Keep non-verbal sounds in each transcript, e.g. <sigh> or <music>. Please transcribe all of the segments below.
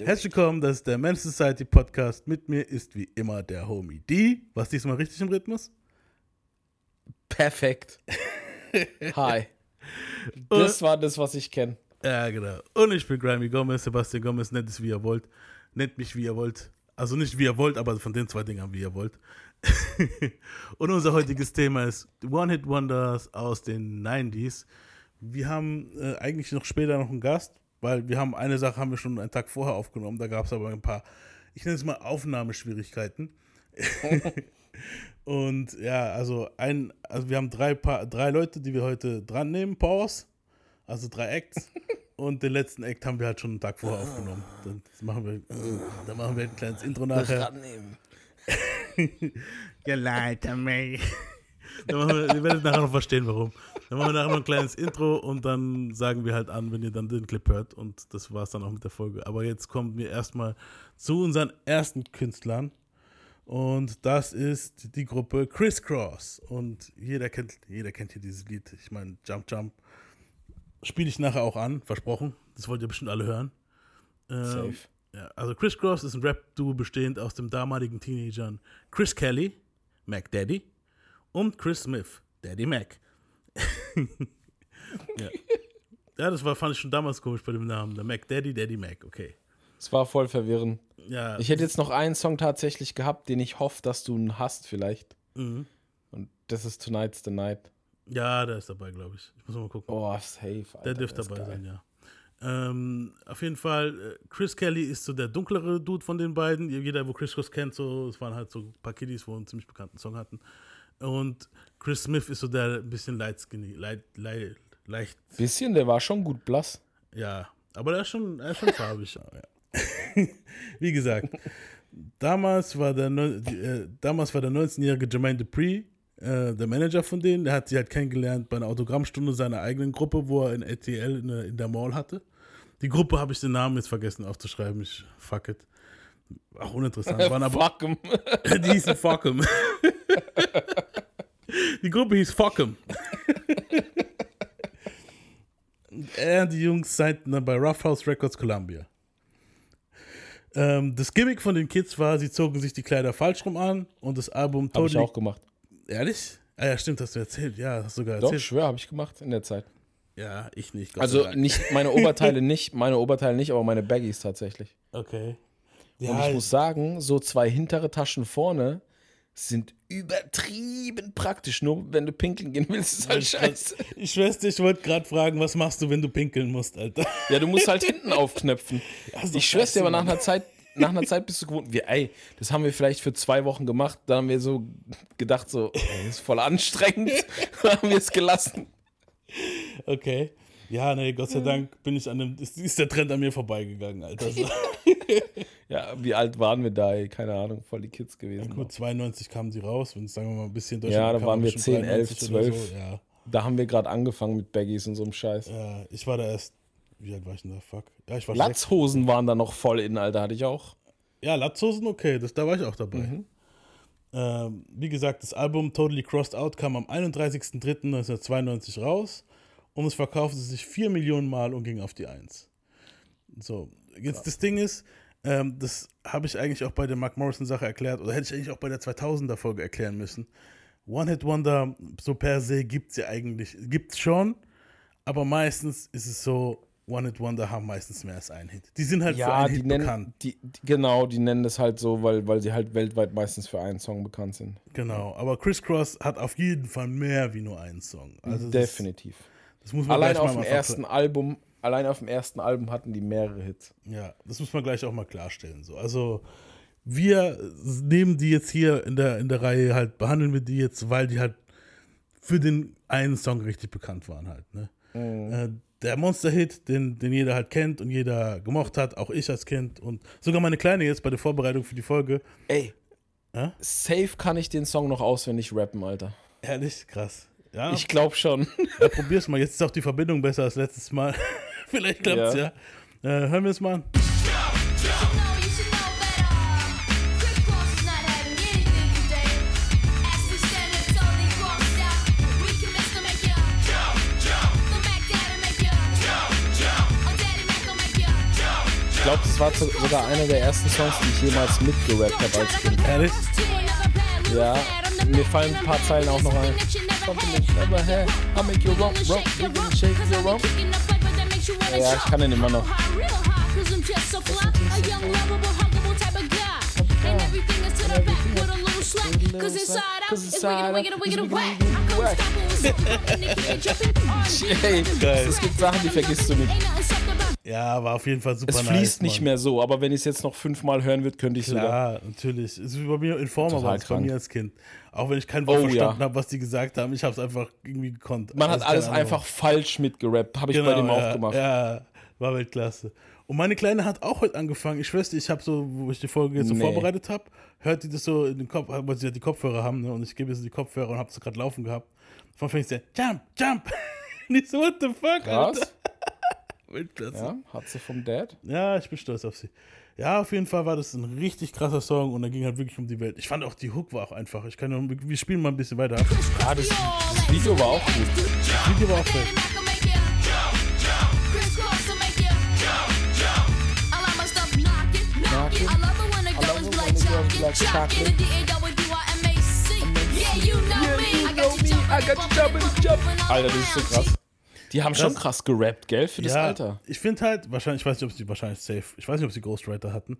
Herzlich willkommen, das ist der Men's Society Podcast. Mit mir ist wie immer der Homie D. Was diesmal richtig im Rhythmus? Perfekt. <laughs> Hi. Das war das, was ich kenne. Ja, genau. Und ich bin Grammy Gomez, Sebastian Gomez, nennt es wie ihr wollt. Nennt mich wie ihr wollt. Also nicht wie ihr wollt, aber von den zwei Dingern wie ihr wollt. <laughs> Und unser heutiges Thema ist One-Hit-Wonders aus den 90s. Wir haben äh, eigentlich noch später noch einen Gast, weil wir haben eine Sache haben wir schon einen Tag vorher aufgenommen, da gab es aber ein paar, ich nenne es mal Aufnahmeschwierigkeiten. <laughs> Und ja, also ein, also wir haben drei, pa drei Leute, die wir heute dran nehmen, Pause, also drei Acts. <laughs> Und den letzten Act haben wir halt schon einen Tag vorher aufgenommen. Dann machen wir, dann machen wir ein kleines Intro nachher. ja, Leute, mei. Dann machen wir, ihr werdet nachher noch verstehen, warum. Dann machen wir nachher noch ein kleines Intro und dann sagen wir halt an, wenn ihr dann den Clip hört. Und das war es dann auch mit der Folge. Aber jetzt kommen wir erstmal zu unseren ersten Künstlern. Und das ist die Gruppe Crisscross. Und jeder kennt, jeder kennt hier dieses Lied. Ich meine, Jump Jump. Spiele ich nachher auch an, versprochen. Das wollt ihr bestimmt alle hören. Ähm, Safe. ja, also Crisscross ist ein Rap-Duo bestehend aus dem damaligen Teenagern Chris Kelly, Mac Daddy und Chris Smith, Daddy Mac. <laughs> ja. ja, das war, fand ich schon damals komisch bei dem Namen. Der Mac Daddy, Daddy Mac, okay. Es war voll verwirrend. Ja, Ich hätte jetzt noch einen Song tatsächlich gehabt, den ich hoffe, dass du ihn hast vielleicht. mhm. Und das ist Tonight's the Night. ja, der ist dabei, glaube ich. Ich muss mal gucken. Oh, safe. Alter, Der dürfte dabei geil. sein, ja. Ähm, auf jeden Fall, äh, Chris Kelly ist so der dunklere Dude von den beiden. Jeder, wo Chris Cross kennt, so, es waren halt so ein paar Kiddies, wo einen ziemlich bekannten Song hatten. Und Chris Smith ist so der bisschen light skinny, light, light, leicht, Bisschen, der war schon gut blass. ja, aber der ist schon, er ist schon farbig. <laughs> <laughs> Wie gesagt, damals war der, äh, damals war der 19-jährige Jermaine Dupree äh, der Manager von denen. Der hat sie halt kennengelernt bei einer Autogrammstunde seiner eigenen Gruppe, wo er in RTL in, der- in der Mall hatte. Die Gruppe habe ich den Namen jetzt vergessen aufzuschreiben. Ich fuck it. Auch uninteressant. <laughs> Waren aber, Fuck 'em. die hießen Fuckem. Die Gruppe hieß Fuckem. Und <laughs> er und die Jungs signten dann bei Rough House Records Columbia. Ähm, das Gimmick von den Kids war, sie zogen sich die Kleider falsch rum an und das Album Hab ich Totally. auch gemacht. Ehrlich? Ah ja, stimmt, hast du erzählt. Ja, hast du sogar Doch, erzählt. schwör, habe ich gemacht in der Zeit. Ja, ich nicht. Gott Also nicht meine Oberteile <laughs> nicht, meine Oberteile nicht, aber meine Baggies tatsächlich. Okay. Und Ja, ich muss sagen, so zwei hintere Taschen vorne sind übertrieben praktisch. Nur wenn du pinkeln gehen willst, ist halt scheiße. ich schwör's ich wollte gerade fragen, was machst du, wenn du pinkeln musst, Alter? Ja, du musst halt hinten aufknöpfen. doch <laughs> Ich schwör's dir, aber nach einer Zeit, nach einer Zeit bist du gewohnt. Wir, ey, das haben wir vielleicht für zwei Wochen gemacht. Dann haben wir so gedacht, so, ey, das ist voll anstrengend. <laughs> Dann haben wir es gelassen. Okay. Ja, nee, Gott sei Dank bin ich an dem, ist, ist der Trend an mir vorbeigegangen, Alter. So. <laughs> Ja, wie alt waren wir da, ey? Keine Ahnung, voll die Kids gewesen. Gut, 92 kamen sie raus, wenn sagen wir mal ein bisschen Deutschland. Ja, da waren wir bestimmt 10, 11, 93 oder 12. So. Ja, Da haben wir gerade angefangen mit Baggies und so einem Scheiß. ja, ich war da erst, wie alt war ich denn da? Fuck. Ja, ich war. Latzhosen waren da noch voll in, Alter, hatte ich auch. Ja, Latzhosen, okay, das, da war ich auch dabei. Mhm. Ähm, wie gesagt, das Album Totally Crossed Out kam am 31.03.1992 raus und es verkaufte sich 4 Millionen Mal und ging auf die 1. So, jetzt das Ding ist, ähm, das habe ich eigentlich auch bei der Mark Morrison-Sache erklärt oder hätte ich eigentlich auch bei der 2000er-Folge erklären müssen. One-Hit-Wonder, so per se gibt es ja eigentlich, gibt es schon, aber meistens ist es so, One-Hit-Wonder haben meistens mehr als einen Hit. Die sind halt für Ja, einen die Hit nennen, bekannt. die, die, genau, die nennen das halt so, weil, weil sie halt weltweit meistens für einen Song bekannt sind. Genau, aber Chris Cross hat auf jeden Fall mehr wie nur einen Song. Also Definitiv. Das muss man Allein auf dem ersten Album, allein auf dem ersten Album hatten die mehrere Hits. Ja, das muss man gleich auch mal klarstellen. So. Also wir nehmen die jetzt hier in der, in der Reihe halt, behandeln wir die jetzt, weil die halt für den einen Song richtig bekannt waren halt. Ne? Äh, der Monster-Hit, den, den jeder halt kennt und jeder gemocht hat, auch ich als Kind und sogar meine Kleine jetzt bei der Vorbereitung für die Folge. Ey, Hä? safe kann ich den Song noch auswendig rappen, Alter. Ehrlich, krass. Ja, Ich glaube schon. ja probier's mal. Jetzt ist auch die Verbindung besser als letztes Mal. <laughs> Vielleicht klappt's ja. Ja. Äh, hören wir es mal an. Jump, glaube, das war so- sogar einer der ersten Songs, die ich jemals mitgerappt habe als Kind. Ehrlich? Ja, mir fallen ein paar Zeilen auch noch ein. Something that you never had. I'll make you rump, rump, you can shake your rump. Ja, ich kann den immer noch. Cause inside out, Cause it's inside wicked, out, wicked, it's wicked, whack. wicked, I'm wicked, whack. unstoppable with something and <laughs> they keep it jumping. Ey, Geil. es gibt Sachen, die vergisst du nicht. Ja, war auf jeden Fall super Es nice. fließt nicht Mann. mehr so, aber wenn ich es jetzt noch fünfmal hören würde, könnte ich sogar. Klar, natürlich. Es ist bei mir Informer Total war es bei mir als Kind. Auch wenn ich kein Wort Oh, verstanden ja. habe, was die gesagt haben, ich habe es einfach irgendwie gekonnt. Man hat alles keine Ahnung. einfach falsch mitgerappt, habe ich genau, bei dem ja, auch gemacht. Ja, war Weltklasse. Und meine Kleine hat auch heute angefangen. Ich schwöre, dir, ich habe so, wo ich die Folge jetzt so Nee. vorbereitet habe, hört die das so in den Kopf, weil sie ja die Kopfhörer haben, ne? Und ich gebe so die Kopfhörer und habe es gerade laufen gehabt. Von fängt sie an, Jump, Jump. <laughs> Nicht so, what the fuck, Krass. Alter. Weltklasse. Ja, hat sie vom Dad. Ja, ich bin stolz auf sie. Ja, auf jeden Fall war das ein richtig krasser Song und da ging halt wirklich um die Welt. Ich fand auch die Hook war auch einfach. Ich kann nur, wir spielen mal ein bisschen weiter ab. Ah, das, das Video war auch gut. Das Video war auch fett. Alter, das ist so krass. Die haben schon krass gerappt, gell, für das ja, Alter. Ich finde halt, wahrscheinlich, ich weiß nicht, ob sie wahrscheinlich safe, ich weiß nicht, ob sie Ghostwriter hatten,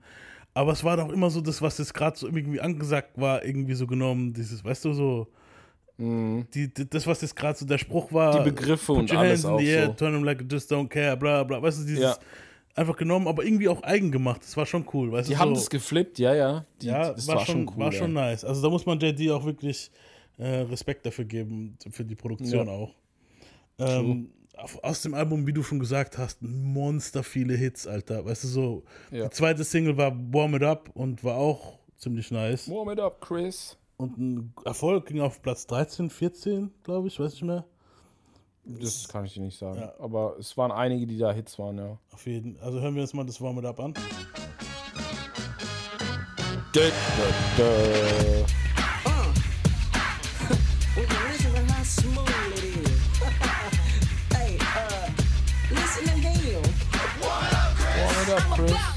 aber es war doch immer so das, was jetzt gerade so irgendwie angesagt war, irgendwie so genommen, dieses, weißt du, so, die, die, das, was jetzt gerade so der Spruch war. Mhm. Die Begriffe und alles auch the air, so. Turn them like you just don't care, bla bla, weißt du, dieses, Ja. einfach genommen, aber irgendwie auch eigen gemacht, das war schon cool, weißt Die du, haben so, das geflippt, ja, ja. Die, ja, das war, schon, cool. war schon ey. nice, also da muss man JD auch wirklich äh, Respekt dafür geben, für die Produktion Ja. auch. Ähm, aus dem Album, wie du schon gesagt hast, monster viele Hits, Alter. Weißt du, so, Ja. die zweite Single war Warm It Up und war auch ziemlich nice. Warm it up, Chris. Und ein Erfolg ging auf Platz 13, 14, glaube ich, weiß nicht mehr. Das kann ich dir nicht sagen. Ja. Aber es waren einige, die da Hits waren, ja. Auf jeden Also hören wir uns mal das Warm It Up an. Dö, dö, dö. Warm it up,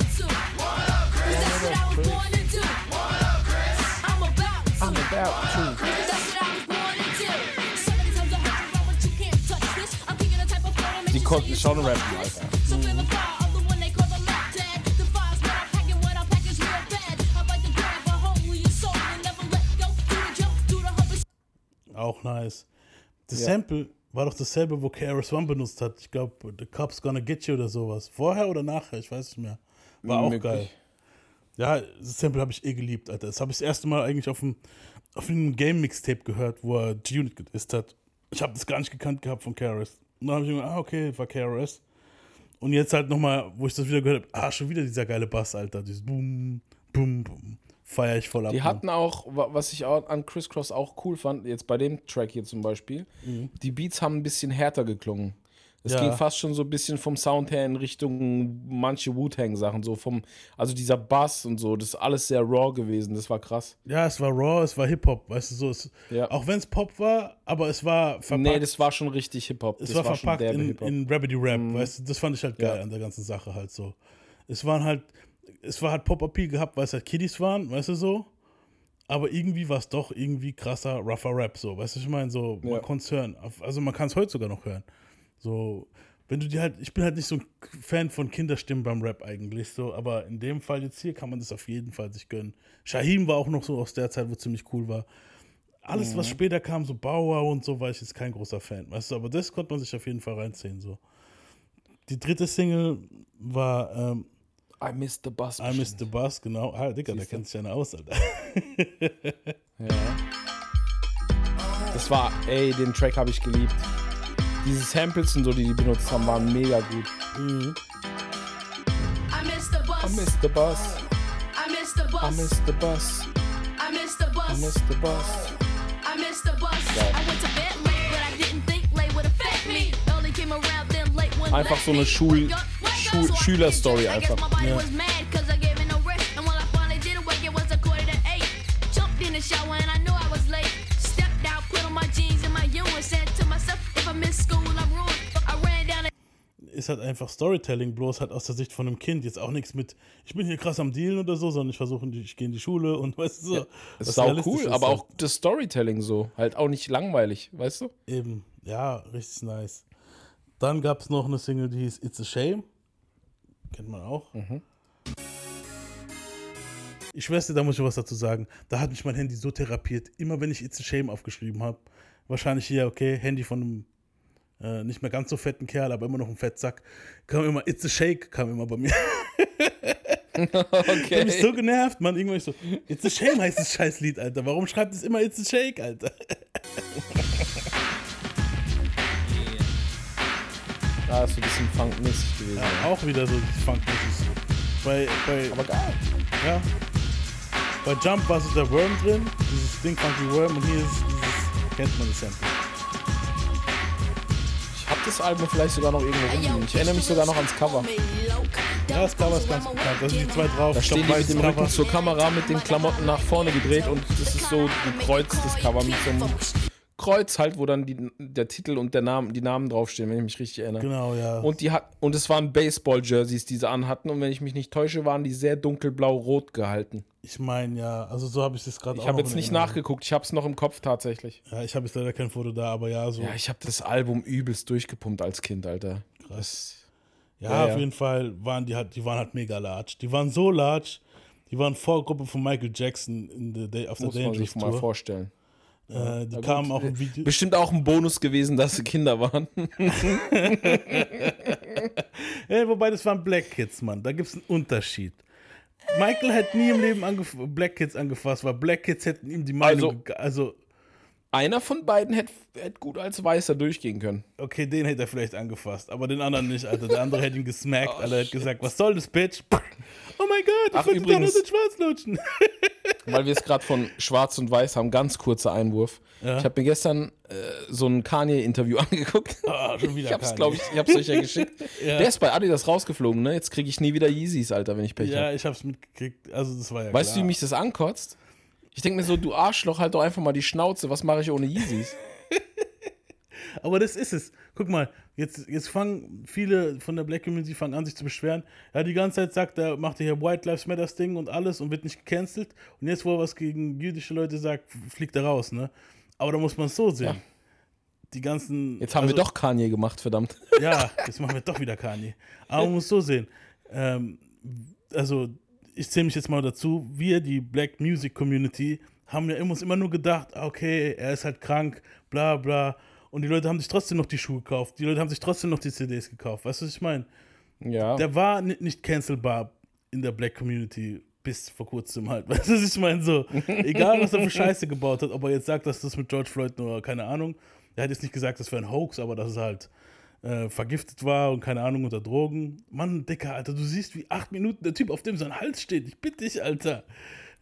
Chris. I'm about to. Die konnten schon rappen, Alter. Auch nice. Das Ja. Sample war doch dasselbe, wo KRS One benutzt hat. Ich glaube, The Cops Gonna Get You oder sowas. Vorher oder nachher, ich weiß nicht mehr. War auch Möglich. geil. Ja, das Sample habe ich eh geliebt, Alter. Das habe ich das erste Mal eigentlich auf einem, auf einem Game-Mixtape gehört, wo er G-Unit gedisst hat. Ich habe das gar nicht gekannt gehabt von KRS. Und dann habe ich mir gedacht, ah, okay, war KRS. Und jetzt halt nochmal, wo ich das wieder gehört habe, ah, schon wieder dieser geile Bass, Alter. Dieses Boom, Boom, Boom. Feier ich voll ab. Die hatten auch, wa- was ich auch an Criss Cross auch cool fand, jetzt bei dem Track hier zum Beispiel, die Beats haben ein bisschen härter geklungen. Es Ja. ging fast schon so ein bisschen vom Sound her in Richtung manche Wu-Tang-Sachen, so vom, also dieser Bass und so, das ist alles sehr raw gewesen, das war krass. Ja, es war Raw, es war Hip-Hop, weißt du, so. Es, Ja. Auch wenn es Pop war, aber es war verpackt. Nee, das war schon richtig Hip-Hop. es das war, schon verpackt in, in Rabbity Rap, weißt du, das fand ich halt geil Ja. an der ganzen Sache halt so. Es waren halt, es war halt Pop-Appeal gehabt, weil es halt Kiddies waren, weißt du so. Aber irgendwie war es doch irgendwie krasser, rougher Rap, so, weißt du, ich meine, so, Ja. man konnte es hören. Also man kann es heute sogar noch hören. So, wenn du dir halt, ich bin halt nicht so ein Fan von Kinderstimmen beim Rap eigentlich, so, aber in dem Fall jetzt hier kann man das auf jeden Fall sich gönnen. Shaheem war auch noch so aus der Zeit, wo ziemlich cool war. Alles, Mhm. was später kam, so Bauer und so, war ich jetzt kein großer Fan, weißt du, aber das konnte man sich auf jeden Fall reinziehen, so. Die dritte Single war ähm, I Miss the Bus. I Miss the Bus, genau. Ah, Digga, der kennt sich ja aus, Alter. Ja. Das war, ey, den Track habe ich geliebt. Diese Samples und so, die die benutzt haben, waren mega gut. I missed the bus. I miss the bus. I missed the bus. I miss the bus. I missed the bus. I miss the bus. I missed the bus. I went to bed late, but I didn't think late would affect me. Only came around then late when Einfach so eine Schul- Schul- Schülerstory einfach. Ja. Ist halt einfach Storytelling, bloß halt aus der Sicht von einem Kind. Jetzt auch nichts mit, ich bin hier krass am Dealen oder so, sondern ich versuche, ich gehe in die Schule und <laughs> weißt du so. Das was ist auch cool, ist aber halt. auch das Storytelling so. Halt auch nicht langweilig, weißt du? Eben, ja, richtig nice. Dann gab es noch eine Single, die hieß It's a Shame. Kennt man auch. Mhm. Ich schwör's dir, da muss ich was dazu sagen. Da hat mich mein Handy so therapiert. Immer wenn ich It's a Shame aufgeschrieben habe, wahrscheinlich hier, okay, Handy von einem äh, nicht mehr ganz so fetten Kerl, aber immer noch ein Fettsack, kam immer It's a Shake, kam immer bei mir. <laughs> Ich hab mich Okay. so genervt, man. Irgendwann ich so, It's a Shame heißt das scheiß Lied, Alter. Warum schreibt es immer It's a Shake, Alter? <laughs> Da ist so ein bisschen funkmäßig gewesen. Ja, Ja. auch wieder so funkmäßig. Bei, bei, Aber geil. ja. Bei Jump war so der Worm drin, dieses Ding Funky Worm und hier ist dieses, kennt man das Sample. Ich hab das Album vielleicht sogar noch irgendwo rumliegen. Ich erinnere mich sogar noch ans Cover. Ja, das Cover ist ganz bekannt, da sind die zwei drauf. Da Ich stehen die mit dem Rücken Cover. zur Kamera mit den Klamotten nach vorne gedreht und das ist so gekreuztes Cover mit so einem Kreuz halt, wo dann die, der Titel und der Name, die Namen draufstehen, wenn ich mich richtig erinnere. Genau, ja. Und die hat und es waren Baseball-Jerseys, die sie anhatten und wenn ich mich nicht täusche, waren die sehr dunkelblau-rot gehalten. ich meine, ja, also so habe ich das gerade Ich habe jetzt nicht Erinnerung. nachgeguckt, ich habe es noch im Kopf tatsächlich. Ja, ich habe jetzt leider kein Foto da, aber ja, so. Ja, ich habe das Album übelst durchgepumpt als Kind, Alter. Krass. Ja, Ja, auf ja. jeden Fall waren die halt, die waren halt mega large. Die waren so large, die waren Vorgruppe von Michael Jackson in the Day, auf der Muss man sich mal vorstellen. Äh, die kamen auch im Video. Bestimmt auch ein Bonus gewesen, dass sie Kinder waren. <laughs> Ey, wobei das waren Black Kids, Mann. Da gibt es einen Unterschied. Michael hätte nie im Leben Black Kids angefasst, weil Black Kids hätten ihm die Meinung. Also- also Einer von beiden hätte hätte gut als Weißer durchgehen können. okay, den hätte er vielleicht angefasst, aber den anderen nicht, Alter. Der andere hätte ihn gesmackt, Oh, Alter. Hätte gesagt, was soll das, Bitch? Oh mein Gott, ich wollte doch nur übrigens- den Schwarz lutschen. <laughs> Weil wir es gerade von Schwarz und Weiß haben, ganz kurzer Einwurf. Ja. Ich habe mir gestern äh, so ein Kanye-Interview <laughs> angeguckt. Ah, schon wieder Ich hab's, glaube ich, ich hab's euch ja <laughs> geschickt. Ja. Der ist bei Adidas rausgeflogen, ne? Jetzt kriege ich nie wieder Yeezys, Alter, wenn ich Pech Ja, habe. ich hab's mitgekriegt. Also, das war ja Weißt du, klar. wie mich das ankotzt? Ich denke mir so, du Arschloch, halt doch einfach mal die Schnauze. Was mache ich ohne Yeezys? Aber das ist es. Guck mal, jetzt, jetzt fangen viele von der Black Community fangen an, sich zu beschweren. Ja, die ganze Zeit sagt er, macht er hier White Lives Matters Ding und alles und wird nicht gecancelt. Und jetzt, wo er was gegen jüdische Leute sagt, fliegt er raus, ne? Aber da muss man es so sehen. Ja. Die ganzen. Jetzt haben also, wir doch Kanye gemacht, verdammt. Ja, jetzt machen wir doch wieder Kanye. Aber man muss so sehen. Ähm, also, ich zähle mich jetzt mal dazu. Wir, die Black Music Community, haben ja immer, uns immer nur gedacht, okay, er ist halt krank, bla bla. Und die Leute haben sich trotzdem noch die Schuhe gekauft. Die Leute haben sich trotzdem noch die CDs gekauft. Weißt du, was ich meine? Ja. Der war ni- nicht cancelbar in der Black Community bis vor kurzem halt. <laughs> Weißt du, was ich meine? So, egal was er für Scheiße gebaut hat, ob er jetzt sagt, dass das mit George Floyd nur, keine Ahnung. Er hat jetzt nicht gesagt, das wäre ein Hoax, aber dass es halt äh, vergiftet war und keine Ahnung unter Drogen. Mann, Dicker, Alter, du siehst, wie acht Minuten der Typ auf dem sein Hals steht. Ich bitte dich, Alter.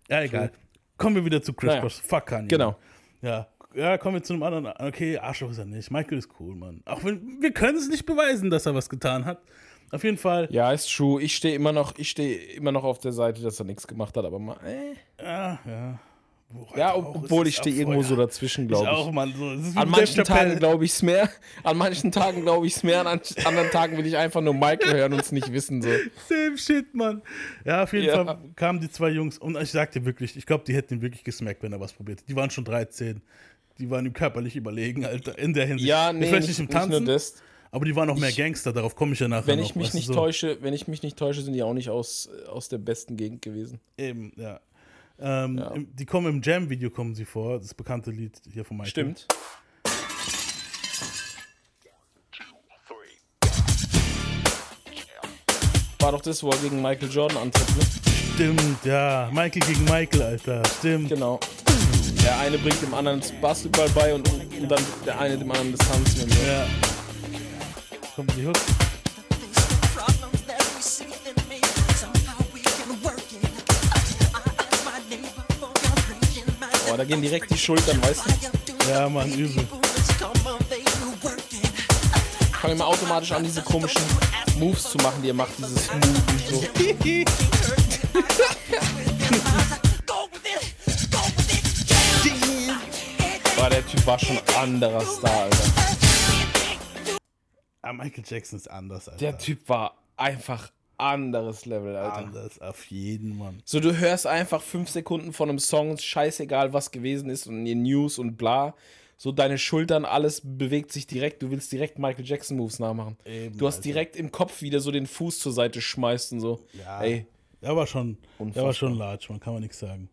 Ja, egal. Kommen wir wieder zu Chris Naja. Fuck Kanye. Genau. Ja. Ja, kommen wir zu einem anderen. Okay, Arschloch ist er nicht. Michael ist cool, Mann. Auch wenn wir können es nicht beweisen, dass er was getan hat. Auf jeden Fall. Ja, ist true. Ich stehe immer noch, ich stehe immer noch auf der Seite, dass er nichts gemacht hat, aber mal, äh. Ja, ja. Wo Ja, halt auch, obwohl ich stehe auch irgendwo so dazwischen, Ich glaube auch, ich. Mann. So. <laughs> An manchen. Tagen glaube ich es mehr, an manchen Tagen glaube ich es mehr, an an anderen Tagen will ich einfach nur Michael hören und es nicht wissen. So. Same shit, Mann. Ja, auf jeden Ja. Fall kamen die zwei Jungs und ich sagte wirklich, ich glaube, die hätten ihn wirklich gesmackt, wenn er was probiert. hätte. Die waren schon 13. Die waren ihm körperlich überlegen, Alter, in der Hinsicht. Ja, nee, Vielleicht nicht, nicht im nicht Tanzen, das. aber die waren auch mehr Ich- Gangster, darauf komme ich ja nachher Wenn noch. ich mich nicht so. täusche, wenn ich mich nicht täusche, sind die auch nicht aus, aus der besten Gegend gewesen. Eben, ja. Ähm, Ja. im- Die kommen im Jam-Video kommen sie vor, das bekannte Lied hier von Michael. Stimmt. War doch das, wo er gegen Michael Jordan antritt, ne? Stimmt, ja. Michael gegen Michael, Alter. Stimmt. Genau. Der eine bringt dem anderen das Basketball bei und, und dann der eine dem anderen das Tanzen. Und so. Ja. Kommt die Hook. Oh, da gehen direkt die Schultern, weißt du? Ja, Mann, übel. Ich fange immer automatisch an, diese komischen Moves zu machen, die er macht, dieses Smooth und so. <laughs> <laughs> der Typ war schon anderer Star, Alter. Am Michael Jackson ist anders, Alter. Der Typ war einfach anderes Level, Alter. Anders, auf jeden Mann. So, du hörst einfach fünf Sekunden von einem Song, scheißegal, was gewesen ist und die News und bla. So, deine Schultern, alles bewegt sich direkt. Du willst direkt Michael Jackson Moves nachmachen. Eben, du hast Alter. direkt im Kopf wieder so den Fuß zur Seite schmeißt und so. Ja, Ey, der war schon, der war schon large, man kann man nichts sagen.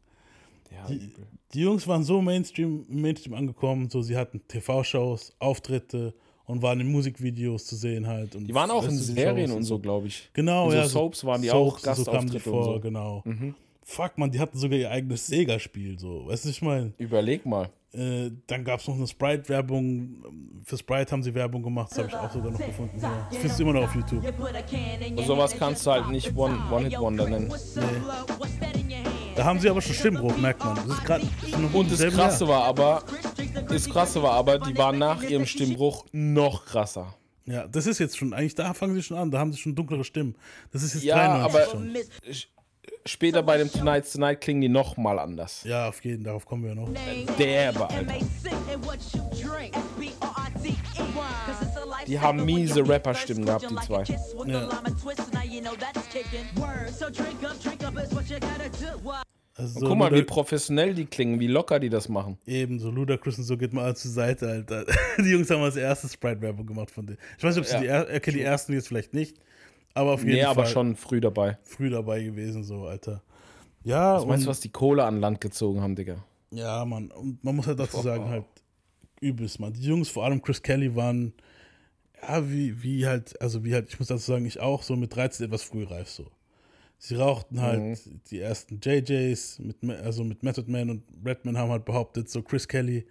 Ja, Die, die Jungs waren so Mainstream, Mainstream angekommen, so sie hatten TV-Shows, Auftritte und waren in Musikvideos zu sehen halt. Und die waren auch in Serien und so, glaube ich. Genau, in so ja. Soaps waren die Soaps auch und so kamen die Gastauftritte vor, und so. Mhm. genau. Fuck, man, die hatten sogar ihr eigenes Sega-Spiel, so. Weißt du, ich meine, Überleg mal. äh, dann gab es noch eine Sprite-Werbung. Für Sprite haben sie Werbung gemacht, das habe ich auch sogar noch gefunden. Ja. Das findest du immer noch auf YouTube. Und sowas kannst du halt nicht One- One-Hit-Wonder nennen. Da haben sie aber schon Stimmbruch, merkt man. Das ist grad, noch Und das Krasse Jahr. war aber, das Krasse war aber, die waren nach ihrem Stimmbruch noch krasser. Ja, das ist jetzt schon, eigentlich da fangen sie schon an, da haben sie schon dunklere Stimmen. Das ist jetzt Ja, 93 aber- schon. Später bei dem Tonight's Tonight klingen die noch mal anders. Ja, auf jeden, darauf kommen wir noch. Derbe, Alter. Die haben miese Rapperstimmen gehabt, die zwei. Also Guck mal, wie Luda- professionell die klingen, wie locker die das machen. Eben, so Ludacris und so geht mal alles zur Seite, Alter. <laughs> Die Jungs haben als erstes Sprite-Werbung gemacht von denen. Ich weiß nicht, ob sie Ja. die, er okay, die ersten jetzt vielleicht nicht, aber auf jeden Nee, Fall aber schon früh dabei. früh dabei gewesen, so, Alter. Ja, Was meinst du, was die Kohle an Land gezogen haben, Digga? Ja, Mann. Und man muss halt dazu sagen, halt, übelst, Mann. Die Jungs, vor allem Chris Kelly, waren, ja, wie, wie halt, also wie halt, ich muss dazu sagen, ich auch so mit 13 etwas frühreif so. Sie rauchten halt Mhm. die ersten JJs, mit, also mit Method Man und Redman haben halt behauptet, so Chris Kelly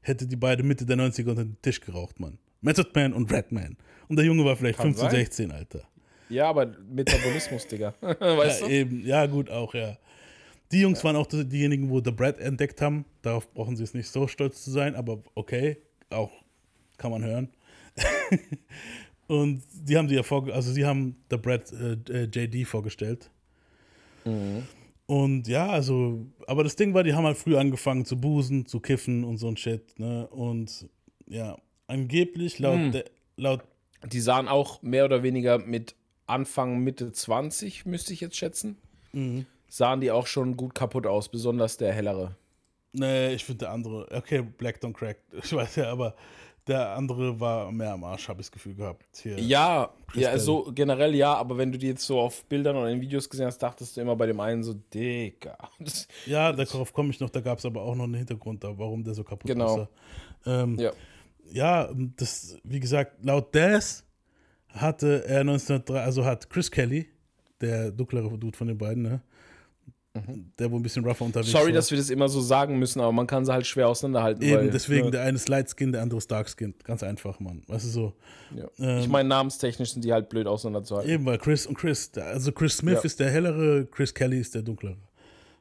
hätte die beide Mitte der 90er unter den Tisch geraucht, Mann. Method Man und Redman. Und der Junge war vielleicht Kann 15, sein. 16, Alter. Ja, aber Metabolismus, Digga. <laughs> weißt ja, du? eben, ja, gut, auch, ja. Die Jungs waren auch die- diejenigen, wo The Bread entdeckt haben. Darauf brauchen sie jetzt nicht so stolz zu sein, aber okay, auch kann man hören. <laughs> Und die haben die ja vorge also sie haben The Bread äh, äh, JD vorgestellt. Und ja, also, aber das Ding war, die haben halt früh angefangen zu busen, zu kiffen und so ein Shit, ne? Und ja, angeblich laut, der, laut Die sahen auch mehr oder weniger mit Anfang, Mitte 20, müsste ich jetzt schätzen. Mhm. Sahen die auch schon gut kaputt aus, besonders der hellere. Nee, ich finde der andere, okay, Black Don't Crack, <laughs> ich weiß ja, aber der andere war mehr am Arsch, habe ich das Gefühl gehabt. Hier. Ja, ja, so generell ja, aber wenn du die jetzt so auf Bildern oder in Videos gesehen hast, dachtest du immer bei dem einen so, Digga. <laughs> Das, Ja, darauf komme ich noch, da gab es aber auch noch einen Hintergrund, da, warum der so kaputt Genau. aussah. Ähm, ja. ja, das, wie gesagt, laut Daz hatte er 1903, also hat Chris Kelly, der dunklere Dude von den beiden, ne? Der, wo ein bisschen rougher unterwegs Mhm. Sorry, war. dass wir das immer so sagen müssen, aber man kann sie halt schwer auseinanderhalten. Eben, weil, deswegen, ne, der eine ist Light Skin, der andere ist Dark Skin. Ganz einfach, Mann. Weißt du so? ja. ähm, ich meine, namenstechnisch sind die halt blöd auseinanderzuhalten. Eben, weil Chris und Chris, also Chris Smith Ja. ist der hellere, Chris Kelly ist der dunklere.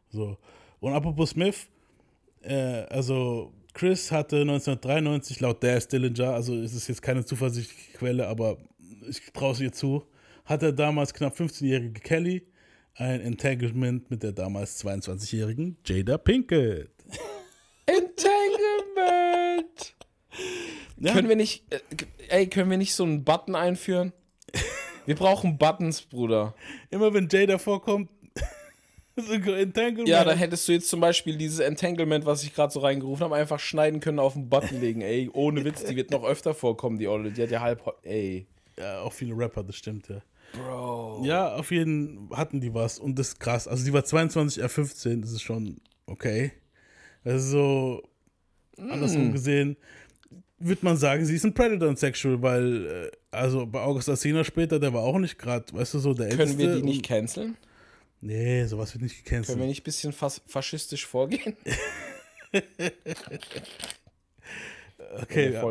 So. Und apropos Smith, äh, also Chris hatte 1993 laut Daz Dillinger, also es ist jetzt keine zuversichtliche Quelle, aber ich traue es ihr zu, hatte damals knapp 15-jährige Kelly ein Entanglement mit der damals 22-jährigen Jada Pinkett. <laughs> Entanglement! Ja, Können wir nicht, äh, ey, können wir nicht so einen Button einführen? Wir brauchen Buttons, Bruder. immer wenn Jada vorkommt, <laughs> so Entanglement. Ja, da hättest du jetzt zum Beispiel dieses Entanglement, was ich gerade so reingerufen habe, einfach schneiden können, auf den Button legen. Ey, ohne Witz, die wird noch öfter vorkommen, die Olle. Die hat ja halb, ey. ja, auch viele Rapper, das stimmt, ja. Bro. Ja, auf jeden hatten die was und das ist krass. Also die war 22, er 15, das ist schon okay. Also so andersrum gesehen, würde man sagen, sie ist ein Predator und Sexual, weil äh, also bei August Alsina später, der war auch nicht gerade, weißt du so, der Können älteste. wir die nicht canceln? Nee, sowas wird nicht Können wir gecancelt. nicht ein bisschen fas faschistisch vorgehen? <laughs> <laughs> Okay, da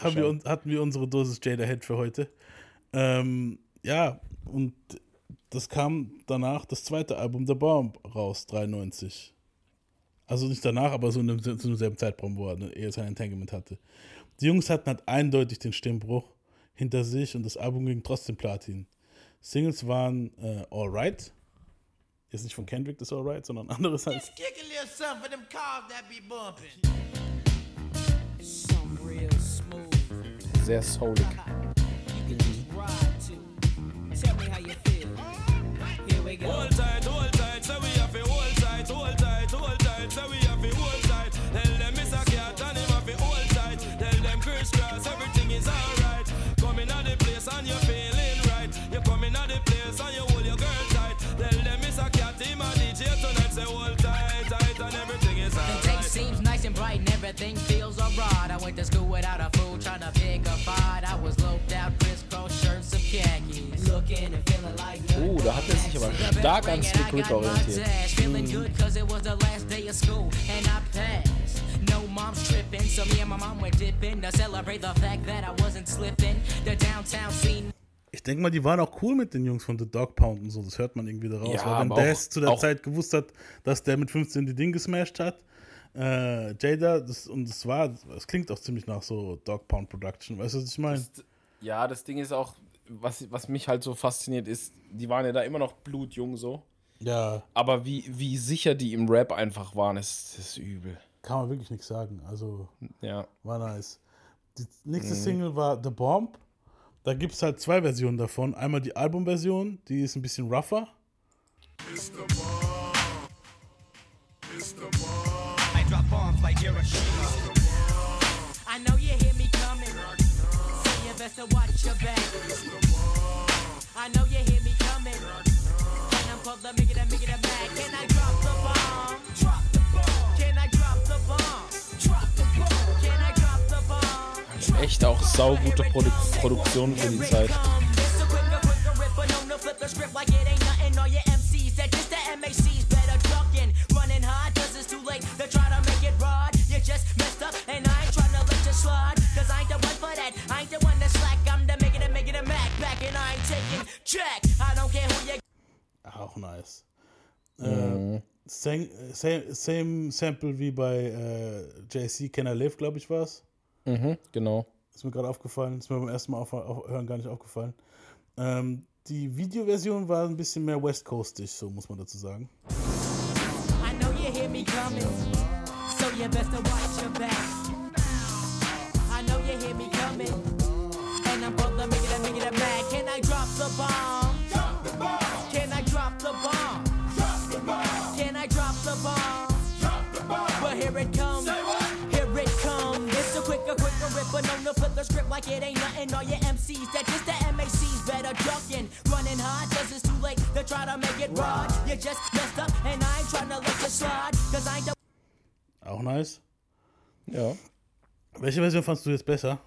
haben wir, hatten wir unsere Dosis Jada Head für heute. Ähm, ja, und das kam danach das zweite Album The Bomb raus, 93. Also nicht danach, aber so in dem, zu demselben Zeitraum, wo er eher sein Entanglement hatte. Die Jungs hatten halt eindeutig den Stimmbruch hinter sich und das Album ging trotzdem Platin. Singles waren äh, Alright. Jetzt nicht von Kendrick, das Alright, sondern anderes als Kick a we go. Stark an Slick orientiert. No mom's tripping, so me and my mom were dipping to celebrate the fact that I wasn't slipping. The downtown scene Ich denke mal, die waren auch cool mit den Jungs von The Dog Pound und so. Das hört man irgendwie daraus. Ja, Weil wenn Daz zu der Zeit gewusst hat, dass der mit 15 die Ding gesmashed hat, äh, Jada, das, und es war, es klingt auch ziemlich nach so Dog Pound Production. Weißt du, was ich meine? Ja, das Ding ist auch, was, was mich halt so fasziniert ist, die waren ja da immer noch blutjung so. Ja, Aber wie, wie sicher die im Rap einfach waren, ist, ist übel. kann man wirklich nichts sagen. Also, Ja. war nice. Die nächste Mhm. Single war The Bomb. Da gibt es halt zwei Versionen davon. Einmal die Albumversion, die ist ein bisschen rougher. I drop bombs like Hiroshima. To watch your back. I know you hear me coming. And I'm called the make it a make it a back. Can I drop the bomb? Drop the bomb. Can I drop the bomb? Drop the bomb. Can I drop the bomb? Echt auch saugute Produ Produktion für die Zeit. Just messed up, and I ain't trying to let you slide. Auch nice. Äh, same, same, same Sample wie bei äh, JC Can I Live, glaube ich, war es. Mhm, genau. Ist mir gerade aufgefallen. Ist mir beim ersten Mal auf, auf, hören gar nicht aufgefallen. Ähm, die Videoversion war ein bisschen mehr West Coastig, so muss man dazu sagen. I know you hear me coming, so you best to watch your back. Bomb? Drop the bomb. Can I drop the bomb? Drop the bomb. Can I drop the bomb? Drop the bomb. But here it comes. Here it comes. It's a quicker, quicker ripper, known to flip the script like it ain't nothing. All your MCs that just the MACs better ducking. Running hard, cause it's too late to try to make it rod. You just messed up, and I ain't trying to let you slide. Cause I ain't the Auch nice. Ja. Welche Version fandst du jetzt besser?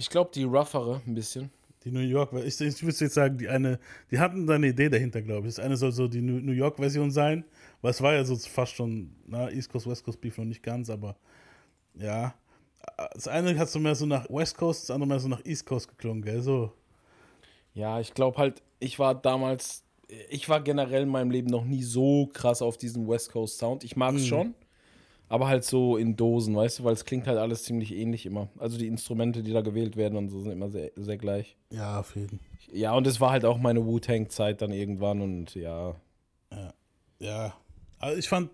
Ich glaube, die roughere ein bisschen. Die New York, ich, ich würde jetzt sagen, die eine, die hatten da eine Idee dahinter, glaube ich. Das eine soll so die New York-Version sein, weil es war ja so fast schon, na, East Coast, West Coast Beef noch nicht ganz, aber ja. Das eine hat so mehr so nach West Coast, das andere mehr so nach East Coast geklungen, gell? So. Ja, ich glaube halt, ich war damals, ich war generell in meinem Leben noch nie so krass auf diesen West Coast Sound. Ich mag es schon, aber halt so in Dosen, weißt du, weil es klingt halt alles ziemlich ähnlich immer. Also die Instrumente, die da gewählt werden und so sind immer sehr, sehr gleich. Ja, auf jeden. Ja, und es war halt auch meine Wu-Tang-Zeit dann irgendwann und ja. Ja. Also ich fand,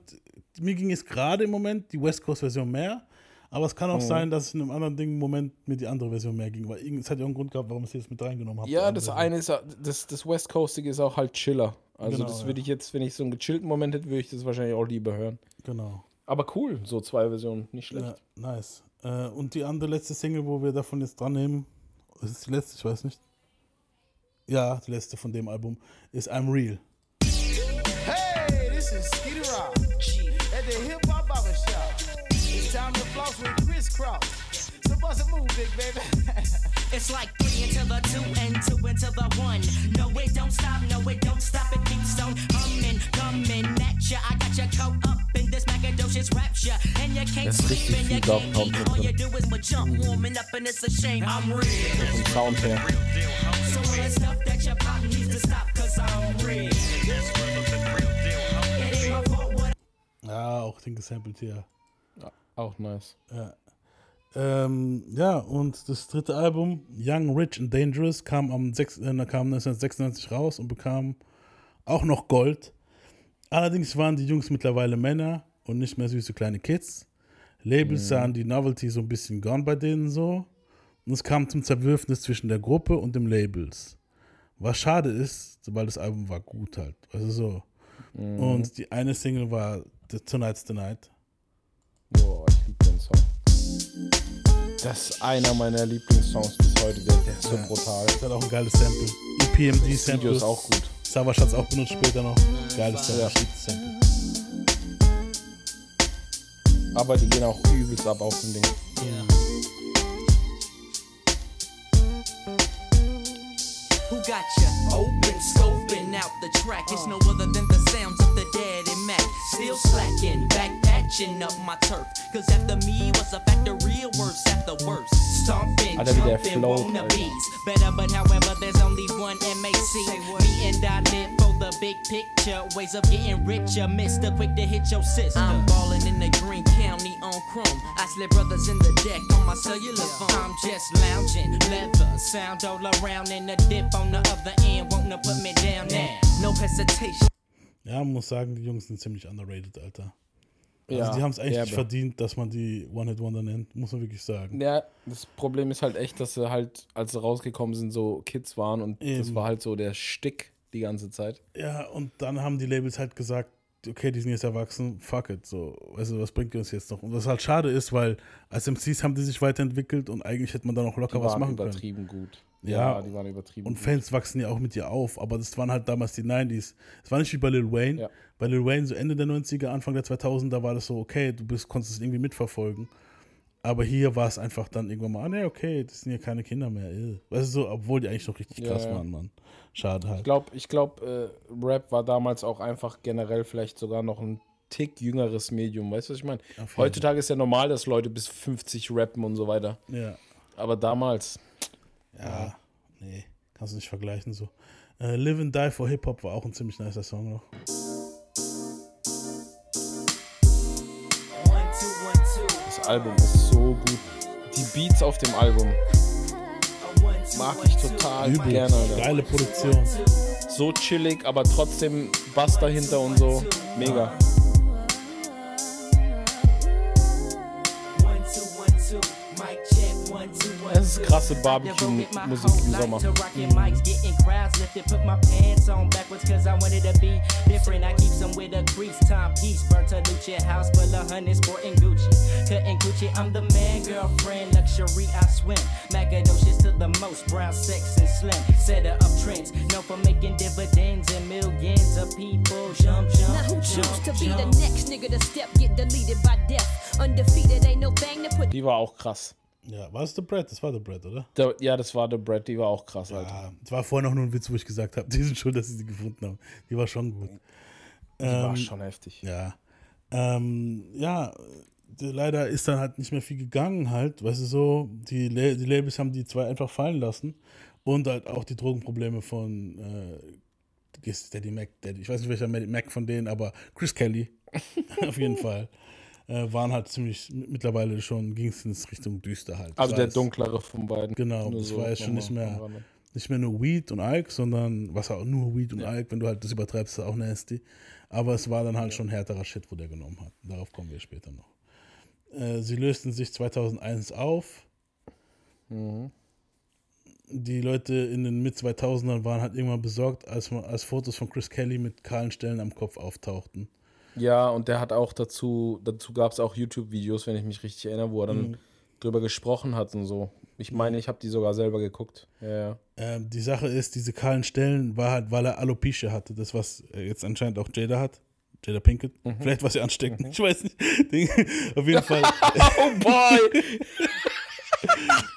mir ging es gerade im Moment die West Coast-Version mehr, aber es kann auch sein, dass es in einem anderen Ding im Moment mir die andere Version mehr ging, weil es hat ja auch einen Grund gehabt, warum ich es jetzt mit reingenommen habe. Ja, das eine ist, das, das West Coastige ist auch halt chiller. Also Genau, das ja. würde ich jetzt, wenn ich so einen gechillten Moment hätte, würde ich das wahrscheinlich auch lieber hören. Genau. Aber cool, so zwei Versionen, nicht schlecht. Ja, nice. Äh, und die andere letzte Single, wo wir davon jetzt dran nehmen, ist es die letzte, ich weiß nicht. Ja, die letzte von dem Album ist I'm Real. Hey, this is Skeeter Rock at the Hip Hop Barber Shop. It's time to floss with Chris Cross. So bust a move, big baby. <laughs> It's like three into the two and two into the one. No, it don't stop, no, it don't stop, it keeps on humming, coming at ya. I got your coat up in this Macadocious rapture, and you can't Das ist sleep richtig and you can't eat. All you do is but jump, warming up, and it's a shame. I'm real. Vom Sound her. So all the stuff that you're popping needs to stop, cause I'm real. It ain't my fault what Ja, auch den gesampelt hier. Auch nice. Ähm, ja, und das dritte Album, Young, Rich and Dangerous, kam, am 6, äh, kam 1996 raus und bekam auch noch Gold. Allerdings waren die Jungs mittlerweile Männer und nicht mehr süße kleine Kids. Labels sahen die Novelty so ein bisschen gone bei denen so. Und es kam zum Zerwürfnis zwischen der Gruppe und dem Labels. Was schade ist, weil das Album war gut halt. Also so. Mhm. Und die eine Single war The Tonight's the Night. Boah, Das ist einer meiner Lieblingssongs bis heute. Der, der ist so brutal. Das hat auch ein geiles Sample. EPMD Das Video Sample. ist auch gut. Savage hat es auch benutzt später noch. Geiles Sample. Ja. Aber die gehen auch übelst ab auf dem Ding. Who got ya open, scoping out the track? It's no other than the sounds of the dead and Mac. Still slacking, back patching up my turf. Cause after me was a factory of worse after worse. Stomping, Alter, wie der jumping, flowt, wannabes. Better, but however, there's only one MAC. Me and I live for the big picture. Ways of getting richer. Mister, quick to hit your sister. I'm ballin' in the Green County on Chrome. I slip brothers in the deck on my cellular phone. I'm just lounging, leather, sound all around, and the dip on the other end. Wanna put me down now. No hesitation. Ja, man muss sagen, die Jungs sind ziemlich underrated, Alter. Also Ja, die haben es eigentlich nicht derbe. verdient, dass man die One-Hit-Wonder nennt, muss man wirklich sagen. Ja, das Problem ist halt echt, dass sie halt, als sie rausgekommen sind, so Kids waren und das Eben. war halt so der Stick die ganze Zeit. Ja, und dann haben die Labels halt gesagt, okay, die sind jetzt erwachsen, fuck it, so, also was bringt uns jetzt noch? Und was halt schade ist, weil als MCs haben die sich weiterentwickelt und eigentlich hätte man da noch locker Die was machen können. übertrieben gut. Ja, die waren übertrieben Und. Fans wachsen ja auch mit dir auf, aber das waren halt damals die 90s. Es war nicht wie bei Lil Wayne. Ja. Bei Lil Wayne, so Ende der 90er, Anfang der 2000er, war das so, okay, du bist, konntest es irgendwie mitverfolgen. Aber hier war es einfach dann irgendwann mal, ah, nee, okay, das sind ja keine Kinder mehr. Ew. Weißt du, so, obwohl die eigentlich noch richtig Ja, krass ja. waren, Mann. Schade halt. Ich glaube, ich glaub, äh, Rap war damals auch einfach generell vielleicht sogar noch ein Tick jüngeres Medium. Weißt du, was ich meine? Heutzutage ist ja normal, dass Leute bis 50 rappen und so weiter. ja. Aber damals, Ja, nee, kannst du nicht vergleichen so. Äh, Live and Die for Hip Hop war auch ein ziemlich nicer Song noch. Das Album ist so gut. Die Beats auf dem Album mag ich total Übel. gerne. Alter. Geile Produktion. So chillig, aber trotzdem Bass dahinter und so. Mega. Das ist krasse Barbecue-Musik im Sommer. Die war auch krass. Ja, war es The Bread? Das war The Bread, oder? Der, ja, das war The Bread, die war auch krass, Alter. Ja, das war vorhin noch nur ein Witz, wo ich gesagt habe, <laughs> die sind schuld, dass sie sie gefunden haben. Die war schon gut. Die war schon heftig. Ja. Ähm, ja, leider ist dann halt nicht mehr viel gegangen halt, weißt du so, die, La die Labels haben die zwei einfach fallen lassen und halt auch die Drogenprobleme von äh, Daddy Mac, Daddy, ich weiß nicht welcher Mac von denen, aber Chris Kelly <laughs> auf jeden Fall äh, waren halt ziemlich, mittlerweile schon ging es in Richtung düster halt. Also der dunklere von beiden. Genau, Nur das so war jetzt schon nicht mehr, nicht mehr nur Weed und Alk, sondern was auch nur Weed und Alk, wenn du halt das übertreibst, ist auch nasty. Aber es war dann halt schon härterer Shit, wo der genommen hat. Darauf kommen wir später noch. Äh, sie lösten sich 2001 auf. Mhm. Die Leute in den Mid-2000ern waren halt irgendwann besorgt, als, man- als Fotos von Chris Kelly mit kahlen Stellen am Kopf auftauchten. Ja, und der hat auch dazu, dazu gab es auch YouTube-Videos, wenn ich mich richtig erinnere, wo er dann Mhm. drüber gesprochen hat und so. Ich meine, ich habe die sogar selber geguckt. Ja, ja. Ähm, die Sache ist, diese kahlen Stellen war halt, weil er Alopecia hatte. Das, was äh, jetzt anscheinend auch Jada hat. Jada Pinkett. Vielleicht was sie anstecken. Ich weiß nicht. <laughs> Auf jeden Fall. <laughs> Oh boy!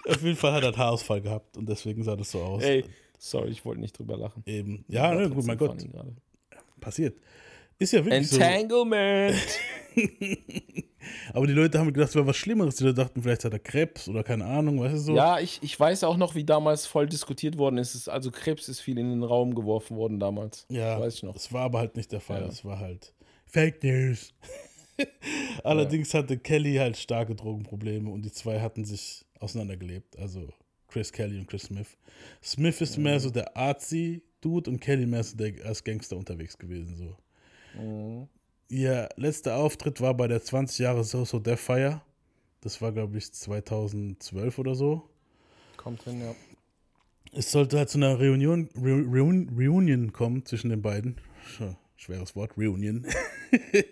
<laughs> Auf jeden Fall hat er Haarausfall gehabt und deswegen sah das so aus. Ey, sorry, ich wollte nicht drüber lachen. Eben. Ja, ne, gut, mein Gott. Passiert. Ist ja wirklich so. Entanglement! <laughs> Aber die Leute haben gedacht, es wäre was Schlimmeres. Die Leute dachten, vielleicht hat er Krebs oder keine Ahnung, weißt du so. Ja, ich, ich weiß auch noch, wie damals voll diskutiert worden ist. Also Krebs ist viel in den Raum geworfen worden damals. Ja, weiß ich noch. Das war aber halt nicht der Fall. Ja. Es war halt Fake News. <laughs> Allerdings hatte Kelly halt starke Drogenprobleme und die zwei hatten sich auseinandergelebt. Also Chris Kelly und Chris Smith. Smith ist mehr so der Artsy-Dude und Kelly mehr so der als Gangster unterwegs gewesen. So. Ihr letzter Auftritt war bei der 20 Jahre So So Death Fire. Das war, glaube ich, 2012 oder so. Kommt hin, ja. Es sollte halt zu einer Reunion, Re, Reun, Reunion kommen zwischen den beiden. Sch- Schweres Wort, Reunion. Re-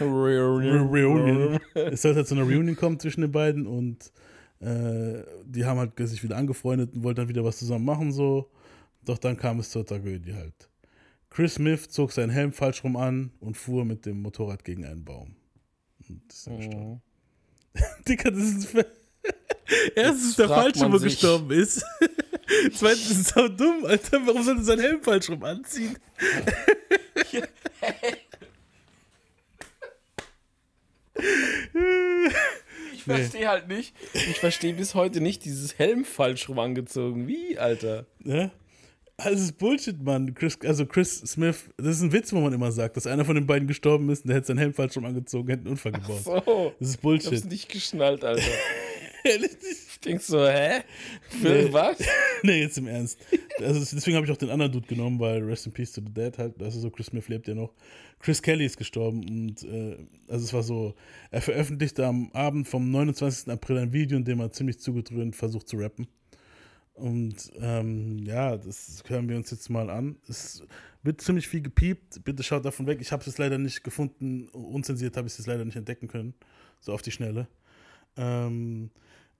Reunion. es sollte halt zu einer Reunion kommen zwischen den beiden und äh, die haben halt sich wieder angefreundet und wollten dann wieder was zusammen machen, so. Doch dann kam es zur Tragödie halt. Chris Smith zog seinen Helm falsch rum an und fuhr mit dem Motorrad gegen einen Baum. Und ist dann gestorben. Dicker, das ist. <laughs> <laughs> Erstens ist der Falsche, wo gestorben ist. <laughs> Zweitens ist es so dumm, Alter. Warum sollte er seinen Helm falsch rum anziehen? Ich verstehe halt nicht. Ich verstehe bis heute nicht dieses Helm falsch rum angezogen. Wie, Alter? Ne? Alles ist Bullshit, Mann. Chris, also Chris Smith, das ist ein Witz, wo man immer sagt, dass einer von den beiden gestorben ist und der hätte seinen Helm falsch rum angezogen, hätte einen Unfall gebaut. So. Das ist Ich hab's Bullshit. nicht geschnallt, Alter. <laughs> Ich denk so, hä? Für Nee. was? <laughs> nee, jetzt im Ernst. Also deswegen habe ich auch den anderen Dude genommen, weil Rest in Peace to the Dead halt, also so Chris Smith lebt ja noch. Chris Kelly ist gestorben und äh, also es war so, er veröffentlichte am Abend vom 29. April ein Video, in dem er ziemlich zugedröhnt versucht zu rappen. Und ähm, ja, das hören wir uns jetzt mal an. Es wird ziemlich viel gepiept. Bitte schaut davon weg. Ich habe es leider nicht gefunden. Unzensiert habe ich es leider nicht entdecken können. So auf die Schnelle. Ähm,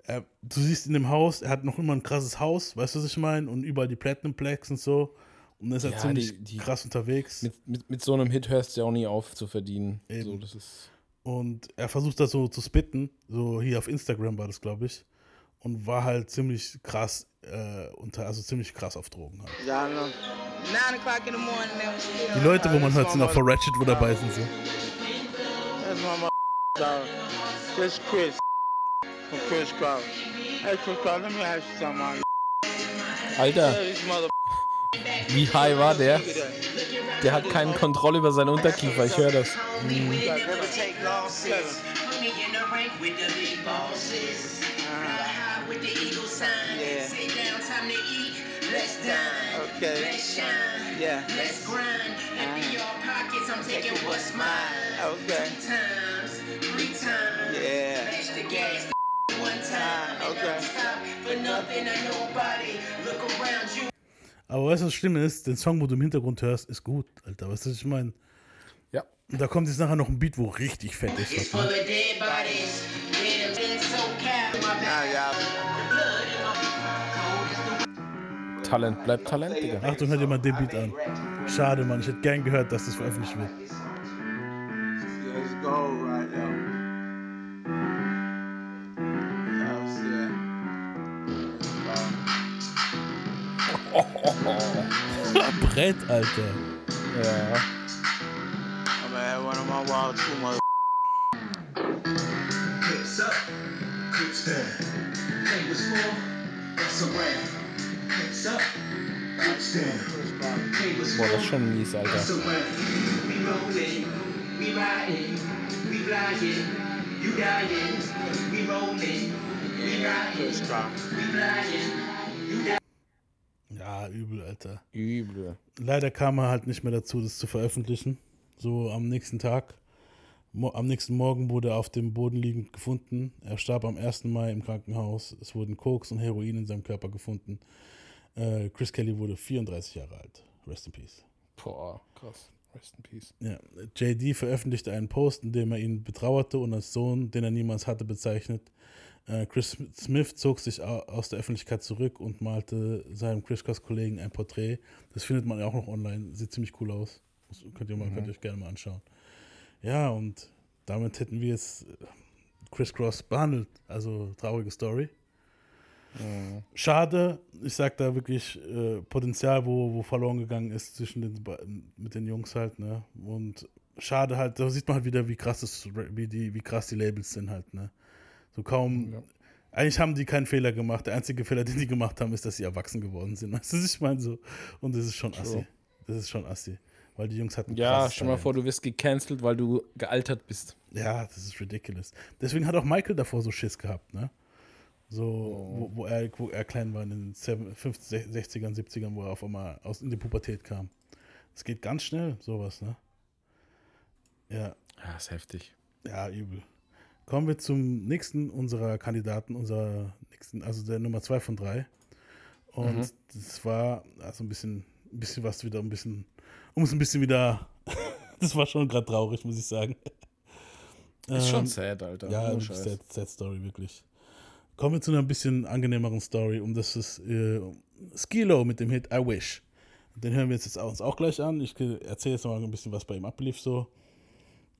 er, du siehst in dem Haus, er hat noch immer ein krasses Haus, weißt du, was ich meine? Und überall die Platinum Plaques und so. Und er ist halt Ja, ziemlich die- die- krass unterwegs. Mit, mit, mit so einem Hit hörst du ja auch nie auf zu verdienen. Eben. So, das ist. Und er versucht das so zu spitten. So hier auf Instagram war das, glaube ich. Und war halt ziemlich krass, äh, unter, also ziemlich krass auf Drogen halt. Still. Die Leute, wo man hört, sind auch von Ratchet, wo dabei sind. So. That's my mother dog. This Chris from Chris Cross. Hey Chris Cross, let me ask you something, man. Alter, wie high war der? Der hat keine Kontrolle über seinen Unterkiefer, ich höre das. Guys never take long pills. Yeah. Okay. Yeah. Okay. Yeah. <laughs> Ah, okay. Aber weißt du, was schlimm ist? Den Song, wo du im Hintergrund hörst, ist gut, Alter. Weißt du, was ich meine? Ja. Und da kommt jetzt nachher noch ein Beat, wo richtig fett ist. Ne? Now Talent bleibt Talent, Digga. Achtung, hört mal den Beat an. Schade, Mann. Ich hätte gern gehört, dass das veröffentlicht wird. Y'all see that? Brett, Alter. Ja. Clips up, clips down. What's for? That's a rap. Boah, das ist schon mies, Alter. Ja, übel, Alter. Übel. Leider kam er halt nicht mehr dazu, das zu veröffentlichen. So am nächsten Tag. Am nächsten Morgen wurde er auf dem Boden liegend gefunden. Er starb am 1. Mai im Krankenhaus. Es wurden Koks und Heroin in seinem Körper gefunden. Äh, Chris Kelly wurde 34 Jahre alt. Rest in Peace. Boah, krass. Rest in Peace. Ja, JD veröffentlichte einen Post, in dem er ihn betrauerte und als Sohn, den er niemals hatte, bezeichnet. Äh, Chris Smith zog sich au- aus der Öffentlichkeit zurück und malte seinem Chris Cross-Kollegen ein Porträt. Das findet man ja auch noch online. Sieht ziemlich cool aus. Das könnt ihr, mal, könnt ihr euch gerne mal anschauen. Ja, und damit hätten wir jetzt äh, Chris Cross behandelt. Also traurige Story. Schade, ich sag da wirklich äh, Potenzial, wo, wo verloren gegangen ist zwischen den beiden, mit den Jungs halt, ne? Und schade halt, da sieht man halt wieder, wie krass das, wie die, wie krass die Labels sind halt, ne? So kaum. Eigentlich haben die keinen Fehler gemacht. Der einzige Fehler, den die gemacht haben, ist, dass sie erwachsen geworden sind. <laughs> Weißt du, ich meine so? Und das ist schon assi. Das ist schon assi. Weil die Jungs hatten Ja, stell mal vor, du wirst gecancelt, weil du gealtert bist. Ja, das ist ridiculous. Deswegen hat auch Michael davor so Schiss gehabt, ne? So, wo, wo, er, wo er klein war in den 50, 60ern, 70ern, wo er auf einmal aus in die Pubertät kam. Es geht ganz schnell, sowas, ne? Ja, Ja, ist heftig. ja, übel. Kommen wir zum nächsten unserer Kandidaten, unserer nächsten, also der Nummer zwei von drei. Und Mhm. das war also ein bisschen, ein bisschen was wieder, ein bisschen, um es ein bisschen wieder, <laughs> das war schon gerade traurig, muss ich sagen. Ist schon Ähm, sad, Alter. Ja, ist sad, sad Story, wirklich. Kommen wir zu einer ein bisschen angenehmeren Story, um das ist äh, Skilo mit dem Hit I Wish. Den hören wir jetzt, jetzt uns auch gleich an. Ich erzähle jetzt noch mal ein bisschen, was bei ihm ablief so.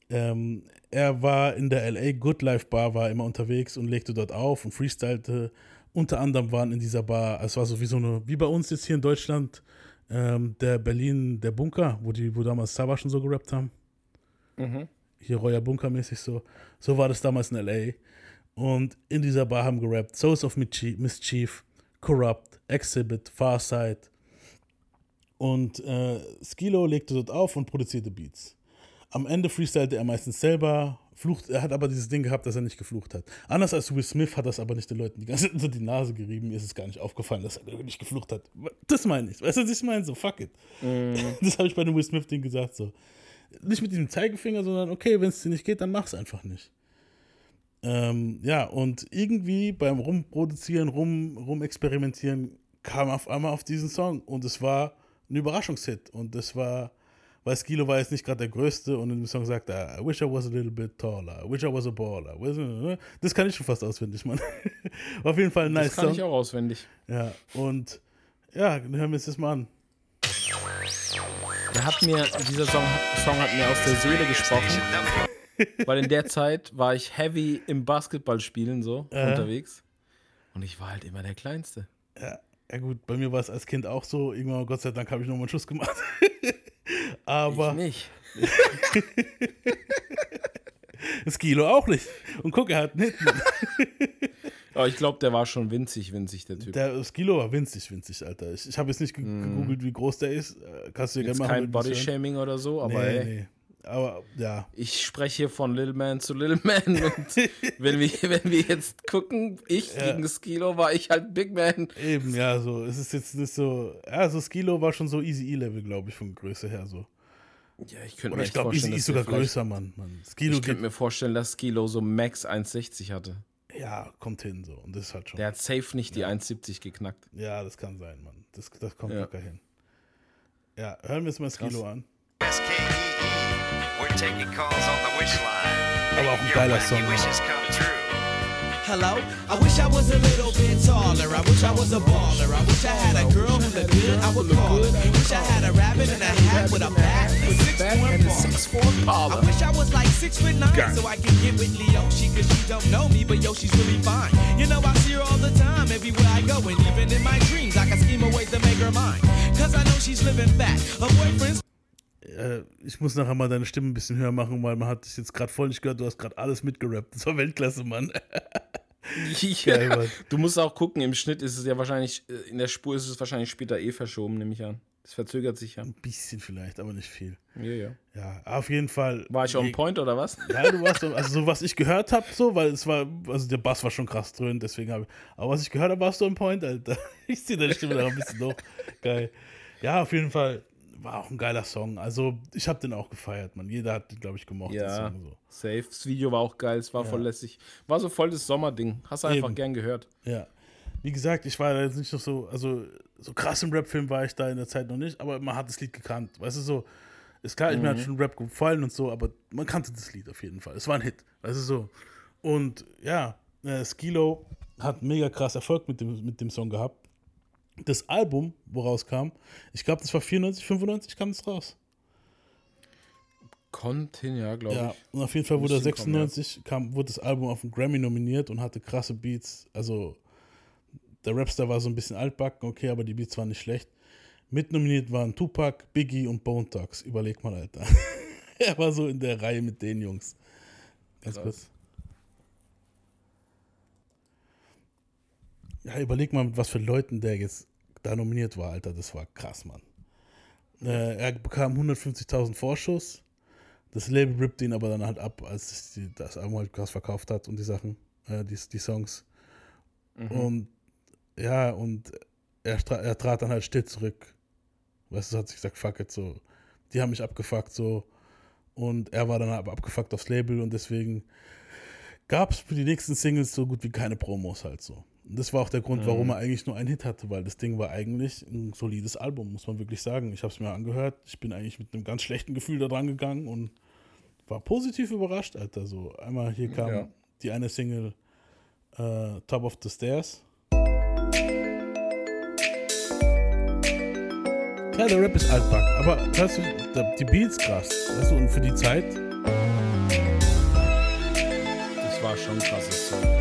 Ähm, er war in der LA Good Life Bar, war immer unterwegs und legte dort auf und freestylte. Unter anderem waren in dieser Bar, es war so wie so eine, wie bei uns jetzt hier in Deutschland, ähm, der Berlin, der Bunker, wo die, wo damals Savage und so gerappt haben Mhm. hier Royer Bunker mäßig so. So war das damals in LA. Und in dieser Bar haben gerappt Souls of Mischief, Corrupt, Exhibit, Farsight. Und äh, Skilo legte dort auf und produzierte Beats. Am Ende freestylte er meistens selber, flucht, er hat aber dieses Ding gehabt, dass er nicht geflucht hat. Anders als Will Smith hat das aber nicht den Leuten die ganze <laughs> Zeit unter die Nase gerieben. Mir ist es gar nicht aufgefallen, dass er wirklich geflucht hat. Das meine ich. Weißt du, was ich meine? So, fuck it. <laughs> Das habe ich bei dem Will Smith-Ding gesagt. So nicht mit diesem Zeigefinger, sondern okay, wenn es dir nicht geht, dann mach's einfach nicht. Ähm, ja, und irgendwie beim Rumproduzieren, rum, rumexperimentieren, kam auf einmal auf diesen Song und es war ein Überraschungshit und das war, weil Skilo war jetzt nicht gerade der Größte und in dem Song sagt er, I wish I was a little bit taller, I wish I was a baller. Das kann ich schon fast auswendig, Mann. <laughs> War auf jeden Fall ein nice Das kann Song. ich auch auswendig. Ja, und ja, dann hören wir uns das mal an. Der hat mir, dieser Song, Song hat mir aus der Seele gesprochen. Weil in der Zeit war ich heavy im Basketballspielen so Äh. unterwegs. Und ich war halt immer der Kleinste. Ja, ja gut, bei mir war es als Kind auch so. Irgendwann, Gott sei Dank, habe ich nochmal einen Schuss gemacht. <laughs> Aber Ich nicht. <laughs> das Kilo auch nicht. Und guck, er hat einen Hit. <laughs> Aber ich glaube, der war schon winzig, winzig, der Typ. Der, das Kilo war winzig, winzig, Alter. Ich, ich habe jetzt nicht ge gegoogelt, wie groß der ist. Äh, Kannst du dir gerne machen. kein Bodyshaming oder so, aber Nee, ey, nee. Aber ja. ich spreche hier von Little Man zu Little Man. <laughs> Und wenn, wir, wenn wir jetzt gucken, ich Ja. gegen Skilo war ich halt Big Man. Eben, ja, so. Es ist jetzt nicht so. Ja, so Skilo war schon so Easy E-Level, glaube ich, von Größe her so. Ja, ich könnte mir ich Easy vorstellen, E dass ist sogar größer, Mann. Mann. Skilo Ich könnte mir vorstellen, dass Skilo so Max 1,60 hatte. Ja, kommt hin so. Und das ist halt schon. Der hat safe nicht die 1,70 geknackt. Ja, das kann sein, Mann. Das, das kommt Ja. locker hin. Ja, hören wir uns mal Skilo an. We're taking calls on the wish line. Aber Your wacky Song. Wishes come true. Hello? I wish I was a little bit taller. I wish I was a baller. I wish I had a girl who looked good. I would call her. Wish I had a rabbit in a hat with a bat and a six foot ball. I wish I was like six foot nine so I could get with Leoshi cause she don't know me, but yo, she's really fine. You know, I see her all the time everywhere I go, and even in my dreams, I can scheme a way to make her mine. Cause I know she's living fat. Her boyfriend's Äh, ich muss nachher mal deine Stimme ein bisschen höher machen, weil man hat dich jetzt gerade voll nicht gehört. Du hast gerade alles mitgerappt. <laughs> Das war Weltklasse, Mann. <laughs> Geil, Mann. Du musst auch gucken, im Schnitt ist es ja wahrscheinlich, äh, in der Spur ist es wahrscheinlich später eh verschoben, nehme ich an. Das verzögert sich ja. Ein bisschen vielleicht, aber nicht viel. Ja, ja. Ja, auf jeden Fall. War ich on point oder was? Ja, du warst, so- also so was ich gehört habe, so, weil es war, also der Bass war schon krass drin, deswegen habe ich, aber was ich gehört habe, warst du on point, Alter. <laughs> Ich ziehe deine Stimme da ein bisschen hoch. Geil. Ja, auf jeden Fall war auch ein geiler Song. Also ich habe den auch gefeiert, man. Jeder hat den, glaube ich, gemocht. Ja, Song, so. safe. Das Video war auch geil, es war voll lässig. War so voll das Sommerding. Hast du einfach Eben. gern gehört. Ja. Wie gesagt, ich war da jetzt nicht noch so, also so krass im Rap-Film war ich da in der Zeit noch nicht, aber man hat das Lied gekannt. Weißt du, so, ist klar, ich mir hat schon Rap gefallen und so, aber man kannte das Lied auf jeden Fall. Es war ein Hit, weißt du so. Und ja, äh, Skilo hat mega krass Erfolg mit dem, mit dem Song gehabt. Das Album, woraus kam, ich glaube, das war 94, 95 kam es raus. Contin, ja, glaube Ja, ich. und auf jeden Fall wurde er Müsste hinkommen, ja. 96, kam, wurde das Album auf den Grammy nominiert und hatte krasse Beats. Also der Rapstar war so ein bisschen altbacken, okay, aber die Beats waren nicht schlecht. Mitnominiert waren Tupac, Biggie und Bone Thugs. Überleg mal, Alter. <laughs> er war so in der Reihe mit den Jungs. Ganz kurz. Ja, überleg mal, mit was für Leuten der jetzt da nominiert war, Alter. Das war krass, Mann. Äh, er bekam 150.000 Vorschuss. Das Label rippte ihn aber dann halt ab, als die, das Album halt krass verkauft hat und die Sachen, äh, die, die Songs. Und ja, und er, er trat dann halt still zurück. Weißt du, hat sich gesagt, fuck it, so. Die haben mich abgefuckt, so. Und er war dann aber abgefuckt aufs Label und deswegen gab es für die nächsten Singles so gut wie keine Promos halt so. Das war auch der Grund, warum er eigentlich nur einen Hit hatte, weil das Ding war eigentlich ein solides Album, muss man wirklich sagen. Ich habe es mir angehört. Ich bin eigentlich mit einem ganz schlechten Gefühl da dran gegangen und war positiv überrascht, Alter. So einmal hier kam Ja. die eine Single äh, Top of the Stairs. Klar, der Rap ist altback, aber hörst du, die Beats krass. Weißt du, und für die Zeit, Das war schon ein krasses Song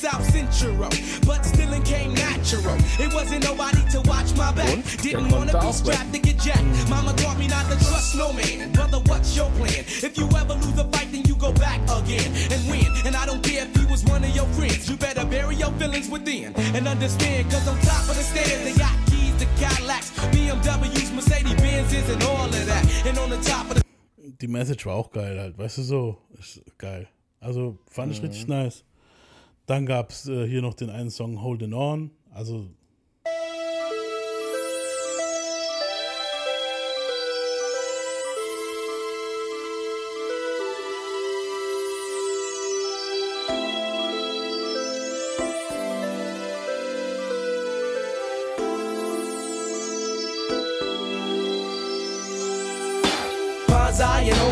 South Central, but still it came natural. It wasn't nobody to watch my back. Und? Didn't wanna be strapped to get jacked. Mama taught me not to trust no man. Brother, what's your plan? If you ever lose a fight, then you go back again and win. And I don't care if he was one of your friends. You better bury your feelings within and understand. Cause on top of the stairs, they got keys to Cadillacs, BMWs, Mercedes Benzes, and all of that. And on the top of the die Message war auch geil halt, weißt du so, ist geil. Also fand ich richtig nice. Dann gab es äh, hier noch den einen Song Holding On, also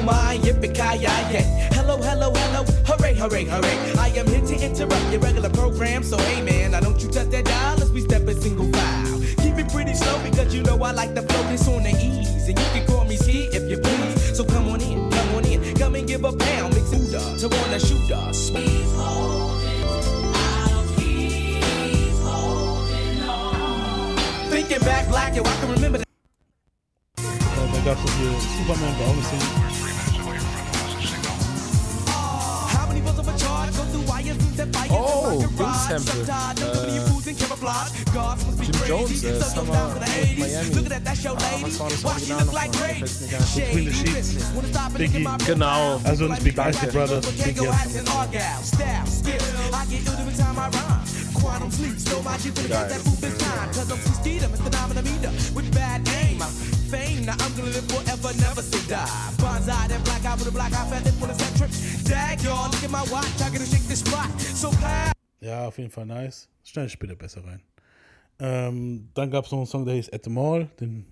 And oh my, yippee-ki-yay. Hello, hello, hello, hooray, hooray, hooray. I am here to interrupt your regular program, so hey man, now don't you touch that dial as we step in single file. Keep it pretty slow because you know I like to flow this on the ease. And you can call me Ski if you please. So come on in, come on in, come and give a pound, mix it up to wanna shoot us. Thinking back black, yo, I can remember that. äh, da gab es hier Superman war auch like mal? Grace? Fällt mir gar nicht. Shady Between the Sheets. business. Wanna stop and Biggie. get my Genau. Also ein Big Icy Brothers, Big Kango Yes. hats and argyle. Style, skill. I get ill every time I rhyme. Quantum sleep, slow my G for the Geil. that food is time. Cause I'm Steve, I'm a phenomenon with bad aim. I'm fame, now I'm gonna live forever, never say die. Bonsai, that black eye with a black eye, fat lip with a set trip. Dag, y'all, look at my watch, I gotta shake this spot. So proud. Ja, auf jeden Fall nice. Ich später besser rein. Ähm, dann gab es noch einen Song, der hieß At the Mall. Den,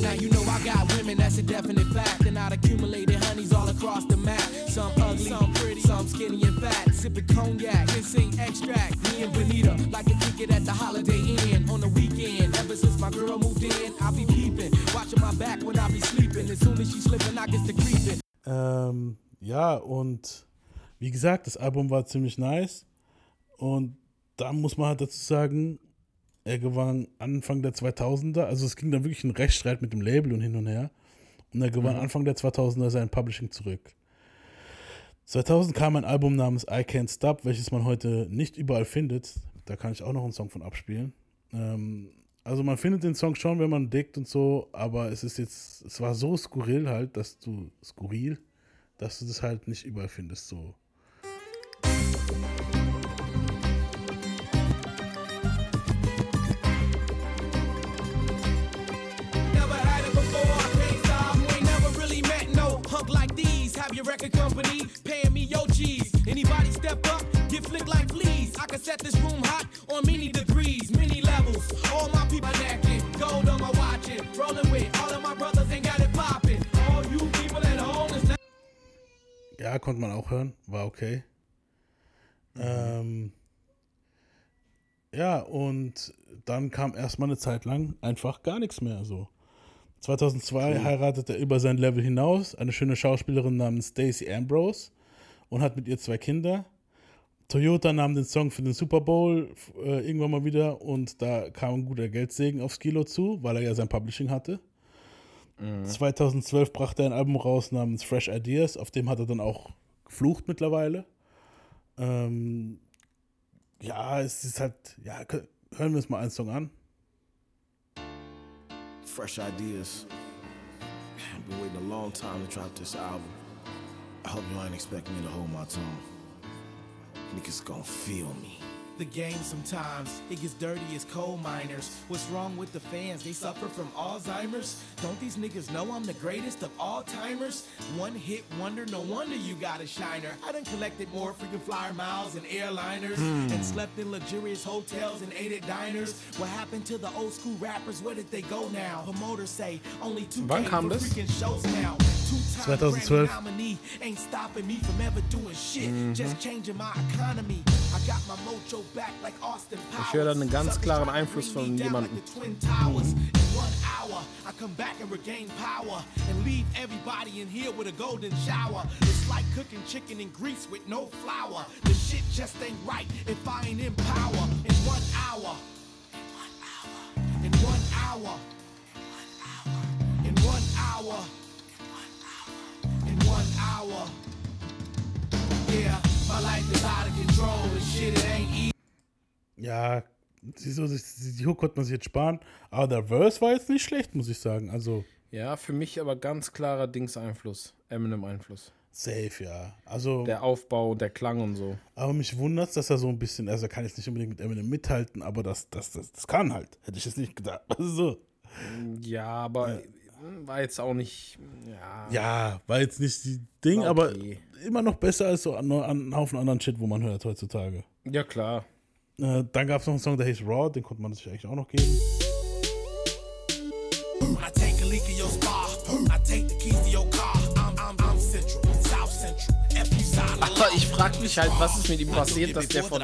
Now you know I got women, that's a definite fact. And I'd accumulated honeys all across the map. Some ugly, some pretty, some skinny and fat. Sipping cognac, ginseng extract. Me and Benita like to kick it at the Holiday Inn on the weekend. Ever since my girl moved in, I'll be peeping, watching my back when I be sleeping. As soon as she slipping, I get to creeping. ähm, ja, und wie gesagt, das Album war ziemlich nice. Und da muss man halt dazu sagen, er gewann Anfang der 2000er, also es ging dann wirklich ein Rechtsstreit mit dem Label und hin und her. Und er gewann Anfang der 2000er sein Publishing zurück. 2000 kam ein Album namens I Can't Stop, welches man heute nicht überall findet. Da kann ich auch noch einen Song von abspielen. Ähm, also man findet den Song schon, wenn man dickt und so, aber es ist jetzt, es war so skurril halt, dass du, skurril, dass du das halt nicht überall findest, so. Step up, get flicked like fleas. I can set this room hot on many degrees, many levels. All my people necking, gold on my watching. Rolling with all of my brothers ain't got it popping. All you people at home is Ja, konnte man auch hören, war okay. Ähm, ja, und dann kam erstmal eine Zeit lang einfach gar nichts mehr so. 2002 heiratet er über sein Level hinaus eine schöne Schauspielerin namens Stacey Ambrose und hat mit ihr zwei Kinder. Toyota nahm den Song für den Super Bowl äh, irgendwann mal wieder und da kam ein guter Geldsegen aufs Kilo zu, weil er ja sein Publishing hatte. 2012 brachte er ein Album raus namens Fresh Ideas, auf dem hat er dann auch geflucht mittlerweile. Ähm, ja, es ist halt, ja, hören wir uns mal einen Song an. Fresh ideas. I've been waiting a long time to drop this album. I hope you ain't expecting me to hold my tongue. Niggas gon' feel me. The game sometimes, it gets dirty as coal miners. What's wrong with the fans? They suffer from Alzheimer's? Don't these niggas know I'm the greatest of all timers? One hit wonder, no wonder you got a shiner. I done collected more freaking flyer miles and airliners Hmm. and slept in luxurious hotels and ate at diners. What happened to the old school rappers? Where did they go now? Promoters say only two for freaking shows now. Two-time 2012. Nominee ain't stopping me from ever doing shit. Mhm. Just changing my economy. I got my mojo back like Austin Powers. Ich höre da einen ganz klaren Einfluss von jemandem. like the Twin Towers. In one hour, I come back and regain power and leave everybody in here with a golden shower. It's like cooking chicken in grease with no flour. The shit just ain't right if I ain't in power. In one hour. In one hour. In one hour. In hour. Yeah, my life is out of control and shit, it ain't easy. Ja, die, so, die, die Hook konnte man sich jetzt sparen. Aber der Verse war jetzt nicht schlecht, muss ich sagen. Also, Ja, für mich aber ganz klarer Dings-Einfluss. Eminem-Einfluss. safe, ja. Also, Der Aufbau, der Klang und so. aber mich wundert dass er so ein bisschen, also er kann jetzt nicht unbedingt mit Eminem mithalten, aber das, das, das, das kann halt. Hätte ich jetzt nicht gedacht. <laughs> Also, so. Ja, aber war jetzt auch nicht. Ja. Ja, war jetzt nicht die Ding, War aber okay. immer noch besser als so an, an einen Haufen anderen Shit, wo man hört heutzutage. Ja, klar. Äh, dann gab es noch einen Song, der hieß Raw, den konnte man sich eigentlich auch noch geben. I take a leak of your spa. I take the keys to your car. Aber ich frage mich halt, was ist mit ihm passiert, dass der von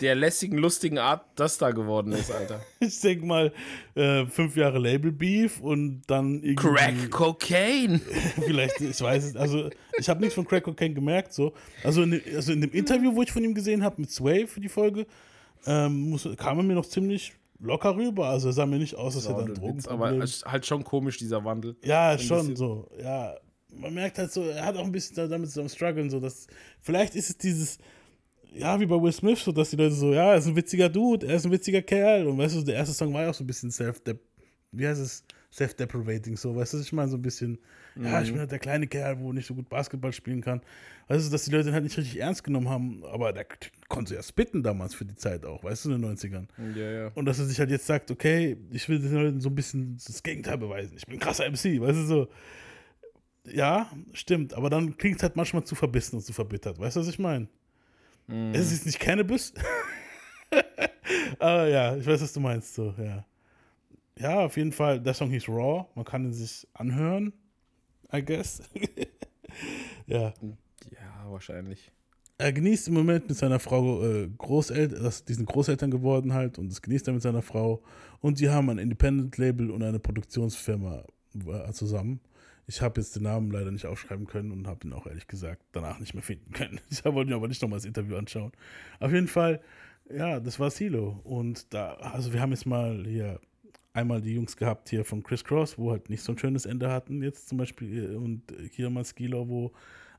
der lässigen, lustigen Art das da geworden ist, Alter. <laughs> Ich denke mal, äh, fünf Jahre Label Beef und dann irgendwie. Crack Cocaine. <laughs> Vielleicht, ich weiß es, also ich habe nichts von Crack Cocaine gemerkt, so. Also in, dem- also in dem Interview, wo ich von ihm gesehen habe mit Sway für die Folge, ähm, muss, kam er mir noch ziemlich locker rüber. Also er sah mir nicht aus, als hätte er ein aber halt schon komisch, dieser Wandel. Ja, schon so. Ja, man merkt halt so, er hat auch ein bisschen da- damit so am struggeln, so dass vielleicht ist es dieses ja, wie bei Will Smith, so dass die Leute so, ja, er ist ein witziger Dude, er ist ein witziger Kerl und weißt du, der erste Song war ja auch so ein bisschen self wie heißt es, self-deprivating, so, weißt du, ich meine so ein bisschen, ja, ich Mhm. bin halt der kleine Kerl, wo nicht so gut Basketball spielen kann. Weißt du, dass die Leute den halt nicht richtig ernst genommen haben, aber der konnte ja spitten damals für die Zeit auch, weißt du, in den 90ern. Ja, ja. Und dass er sich halt jetzt sagt, okay, ich will den Leuten so ein bisschen das Gegenteil beweisen. Ich bin ein krasser MC, weißt du so. Ja, stimmt, aber dann klingt es halt manchmal zu verbissen und zu verbittert. Weißt du, was ich meine? Mhm. Es ist nicht Cannabis. <laughs> aber ja, ich weiß, was du meinst, so, ja. Ja, auf jeden Fall, der Song hieß Raw. Man kann ihn sich anhören, I guess. <laughs> ja. Ja, wahrscheinlich. Er genießt im Moment mit seiner Frau äh, Großeltern, das, die sind Großeltern geworden halt und das genießt er mit seiner Frau. Und sie haben ein Independent-Label und eine Produktionsfirma äh, zusammen. Ich habe jetzt den Namen leider nicht aufschreiben können und habe ihn auch ehrlich gesagt danach nicht mehr finden können. <laughs> Ich wollte mir aber nicht nochmal das Interview anschauen. Auf jeden Fall, ja, das war Silo. Und da, also wir haben jetzt mal hier einmal die Jungs gehabt hier von Chris Cross, wo halt nicht so ein schönes Ende hatten jetzt zum Beispiel und hier mal Skilo, wo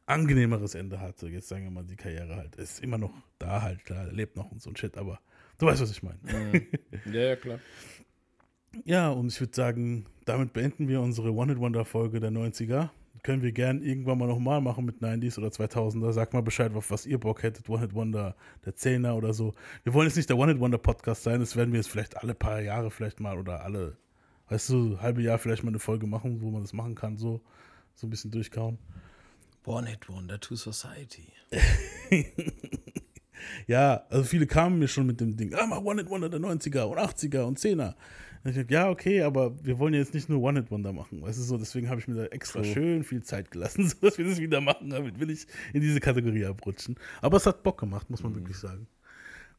angenehmeres Ende hatte. Jetzt sagen wir mal die Karriere halt. Ist immer noch da halt, klar, lebt noch und so ein Shit, aber du weißt, was ich meine. Ja, ja, klar. <laughs> Ja, und ich würde sagen, damit beenden wir unsere One-Hit-Wonder-Folge der 90er. Können wir gern irgendwann mal nochmal machen mit 90s oder 2000er. Sag mal Bescheid, auf was ihr Bock hättet. One-Hit-Wonder, der 10er oder so. Wir wollen jetzt nicht der One-Hit-Wonder-Podcast sein. Das werden wir jetzt vielleicht alle paar Jahre vielleicht mal oder alle, weißt du, halbe Jahr vielleicht mal eine Folge machen, wo man das machen kann, so, so ein bisschen durchkauen. One Hit Wonder to Society. <laughs> Ja, also viele kamen mir schon mit dem Ding, ah, mach One-Hit-Wonder der 90er und 80er und 10er. Und ich dachte, ja, okay, aber wir wollen jetzt nicht nur One-Hit-Wonder machen, weißt du so, deswegen habe ich mir da extra True. schön viel Zeit gelassen, <laughs> so dass wir das wieder machen, damit will ich in diese Kategorie abrutschen. Aber es hat Bock gemacht, muss man wirklich sagen.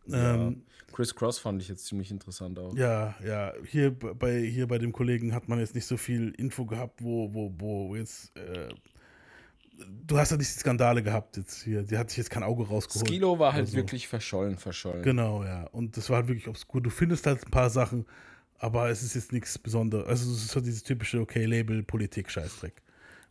Ja. Ähm, Chris Cross fand ich jetzt ziemlich interessant auch. ja, ja, hier bei, hier bei dem Kollegen hat man jetzt nicht so viel Info gehabt, wo, wo, wo jetzt, äh, du hast ja nicht die Skandale gehabt jetzt hier, die hat sich jetzt kein Auge rausgeholt. Skilo war halt so. wirklich verschollen, verschollen. Genau, ja. Und das war halt wirklich obskur. Du findest halt ein paar Sachen, aber es ist jetzt nichts Besonderes. Also es ist so dieses typische, okay, Label, Politik, Scheißdreck.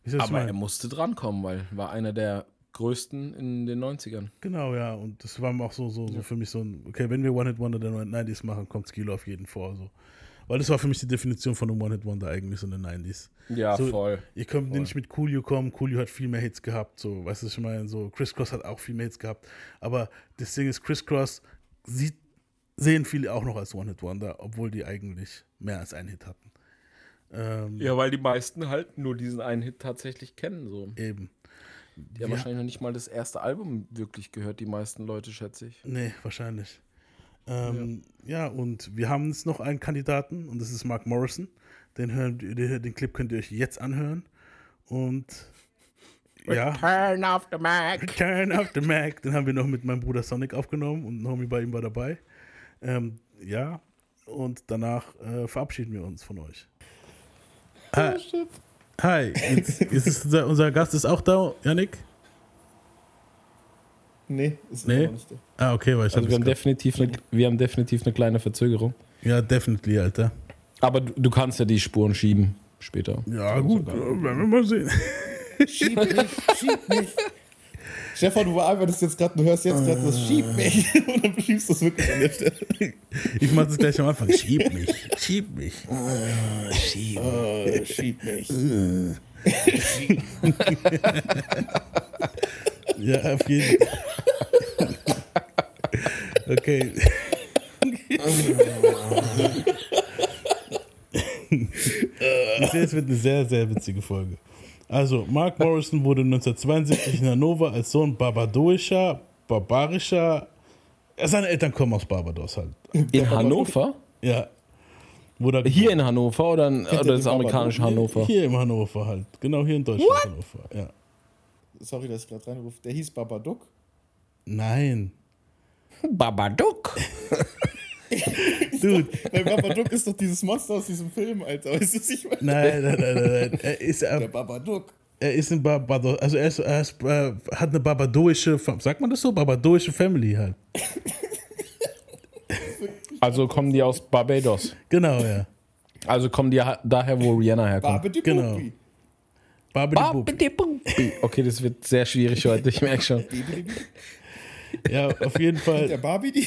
Wisst ihr, was ich Aber er musste drankommen, weil war einer der größten in den 90ern. Genau, ja. Und das war auch so, so, so für mich so ein, okay, wenn wir One Hit Wonder der 90s machen, kommt Skilo auf jeden vor. So. Weil das war für mich die Definition von einem One-Hit-Wonder eigentlich so in den 90s. Ja, so, voll. Ihr könnt Voll. nicht mit Coolio kommen. Coolio hat viel mehr Hits gehabt. So, weißt du, was ich meine? So, Chris Cross hat auch viel mehr Hits gehabt. Aber das Ding ist, Chris Cross sieht, sehen viele auch noch als One-Hit-Wonder, obwohl die eigentlich mehr als einen Hit hatten. Ähm, Ja, weil die meisten halt nur diesen einen Hit tatsächlich kennen. So. Eben. Die haben Wir- wahrscheinlich noch nicht mal das erste Album wirklich gehört, die meisten Leute, schätze ich. Nee, wahrscheinlich. Ähm, ja. und wir haben jetzt noch einen Kandidaten und das ist Mark Morrison. Den, hören, den, den Clip könnt ihr euch jetzt anhören. Und ja. Return of the Mac. Return of the Mac. Den haben wir noch mit meinem Bruder Sonic aufgenommen und ein Homie bei ihm war dabei. Ähm, ja, und danach äh, verabschieden wir uns von euch. Hi, Hi. Jetzt, jetzt ist unser, unser Gast ist auch da, Yannick? Nee, ist Nee? nicht da. Ah, okay, weil ich Also hab wir haben, definitiv eine, wir haben definitiv eine kleine Verzögerung. Ja, definitely, Alter. Aber du, du kannst ja die Spuren schieben später. Ja, gut, werden wir mal sehen. Schieb mich, schieb mich. Stefan, du arbeitest jetzt gerade, du hörst jetzt gerade das Schieb mich <laughs> und dann schiebst du es wirklich an der Stelle. Ich mach das gleich am Anfang. Schieb mich, schieb mich. schieb. Oh, schieb mich. <laughs> Ja, auf jeden Fall. Okay. Ich sehe, es wird eine sehr, sehr witzige Folge. Also, Mark Morrison wurde 1972 in Hannover als Sohn barbadoischer, barbarischer. Seine Eltern kommen aus Barbados halt. In Hannover? Ja. Wurde Hier in Hannover oder, in, oder das amerikanische Barbados? Hannover? Hier im Hannover halt. Genau hier in Deutschland. Hannover. Ja. Sorry, dass ich gerade reinrufe. Der hieß Babadook. Nein. Babadook. <laughs> <laughs> Dude. Weil Babadook ist doch dieses Monster aus diesem Film, Alter. Weißt du, was ich meine? Nein, nein, nein, nein, nein. Er ist, Der er, Babadook. er ist ein Barbados, also er, ist, er ist, äh, hat eine barbadoische, Fa- sagt man das so? Barbadoische Family halt. Also kommen die aus Barbados. Genau, ja. Also kommen die daher, wo Rihanna herkommt. Babidi Genau. Babidi-Bub. Babidi-bumbi. Okay, das wird sehr schwierig heute, ich merke schon. Ja, auf jeden Der Fall, Babidi.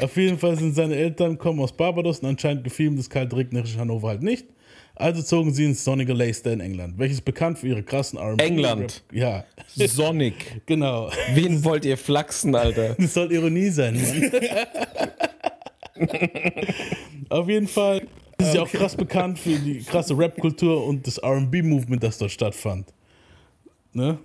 Auf jeden Fall sind seine Eltern kommen aus Barbados und anscheinend gefiel ihm das kalt-regnerische Hannover halt nicht. Also zogen sie ins sonnige Leicester in England, welches bekannt für ihre krassen R&B. England. Ja, Sonic. <laughs> genau. Wen wollt ihr flachsen, Alter? Das soll Ironie sein, Mann. <laughs> Auf jeden Fall ist sie auch krass bekannt für die krasse Rap-Kultur und das RB-Movement, das dort stattfand. Ne?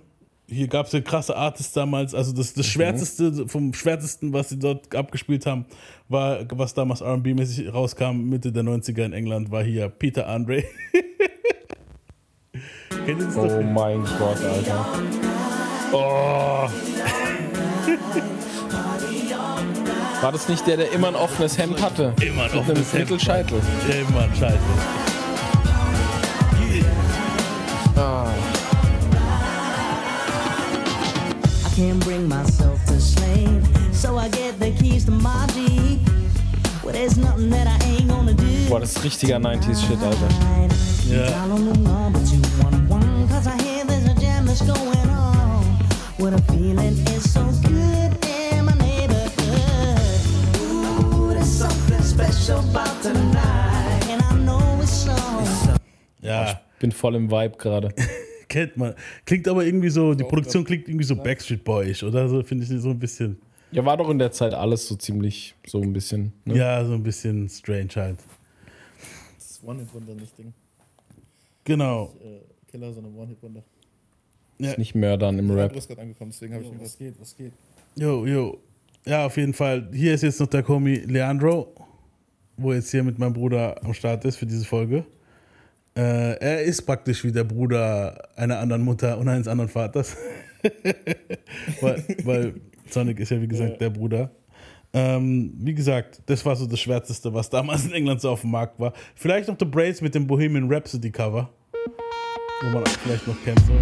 Hier gab es ja krasse Artists damals, also das, das Schwärzeste, vom Schwärzesten, was sie dort abgespielt haben, war, was damals RB-mäßig rauskam, Mitte der 90er in England, war hier Peter Andre. <laughs> Kennt ihr das Oh mein Gott, Alter. Oh. War das nicht der, der immer ein offenes Hemd hatte? Immer ein Mit einem offenes Hemd. Mittelscheitel. Ja, Mann, scheiße. Ah. Can't bring myself to sleep, so I get the keys to my Jeep. Well, there's nothing that I ain't gonna do. Boah, das ist richtiger 90s-Shit, Alter. Ja. Dial on the number 211, cause I hear there's a jam that's going on. What a feeling is so good in my neighborhood. Ooh, there's something special about tonight, and I know it's so. Ja. Bin voll im Vibe gerade. <laughs> Kennt man. Klingt aber irgendwie so, die Produktion klingt irgendwie so Backstreet Boyish oder so, finde ich so ein bisschen. Ja, war doch in der Zeit alles so ziemlich, so ein bisschen. Ne? Ja, so ein bisschen strange halt. Das ist One-Hit-Wonder, nicht Ding. Genau. Äh, Killer, sondern One-Hit-Wonder. Ja. Ist nicht Mördern im Ja, Rap. du bist gerade angekommen, deswegen habe ich mir was geht, was geht? Jo, jo. Ja, auf jeden Fall. Hier ist jetzt noch der Homie Leandro, wo jetzt hier mit meinem Bruder am Start ist für diese Folge. Äh, er ist praktisch wie der Bruder einer anderen Mutter und eines anderen Vaters. <laughs> weil, weil Sonic ist ja, wie gesagt, der Bruder. Ähm, wie gesagt, das war so das Schwärzeste, was damals in England so auf dem Markt war. Vielleicht noch The Brace mit dem Bohemian Rhapsody Cover. Wo man vielleicht noch kennt. So.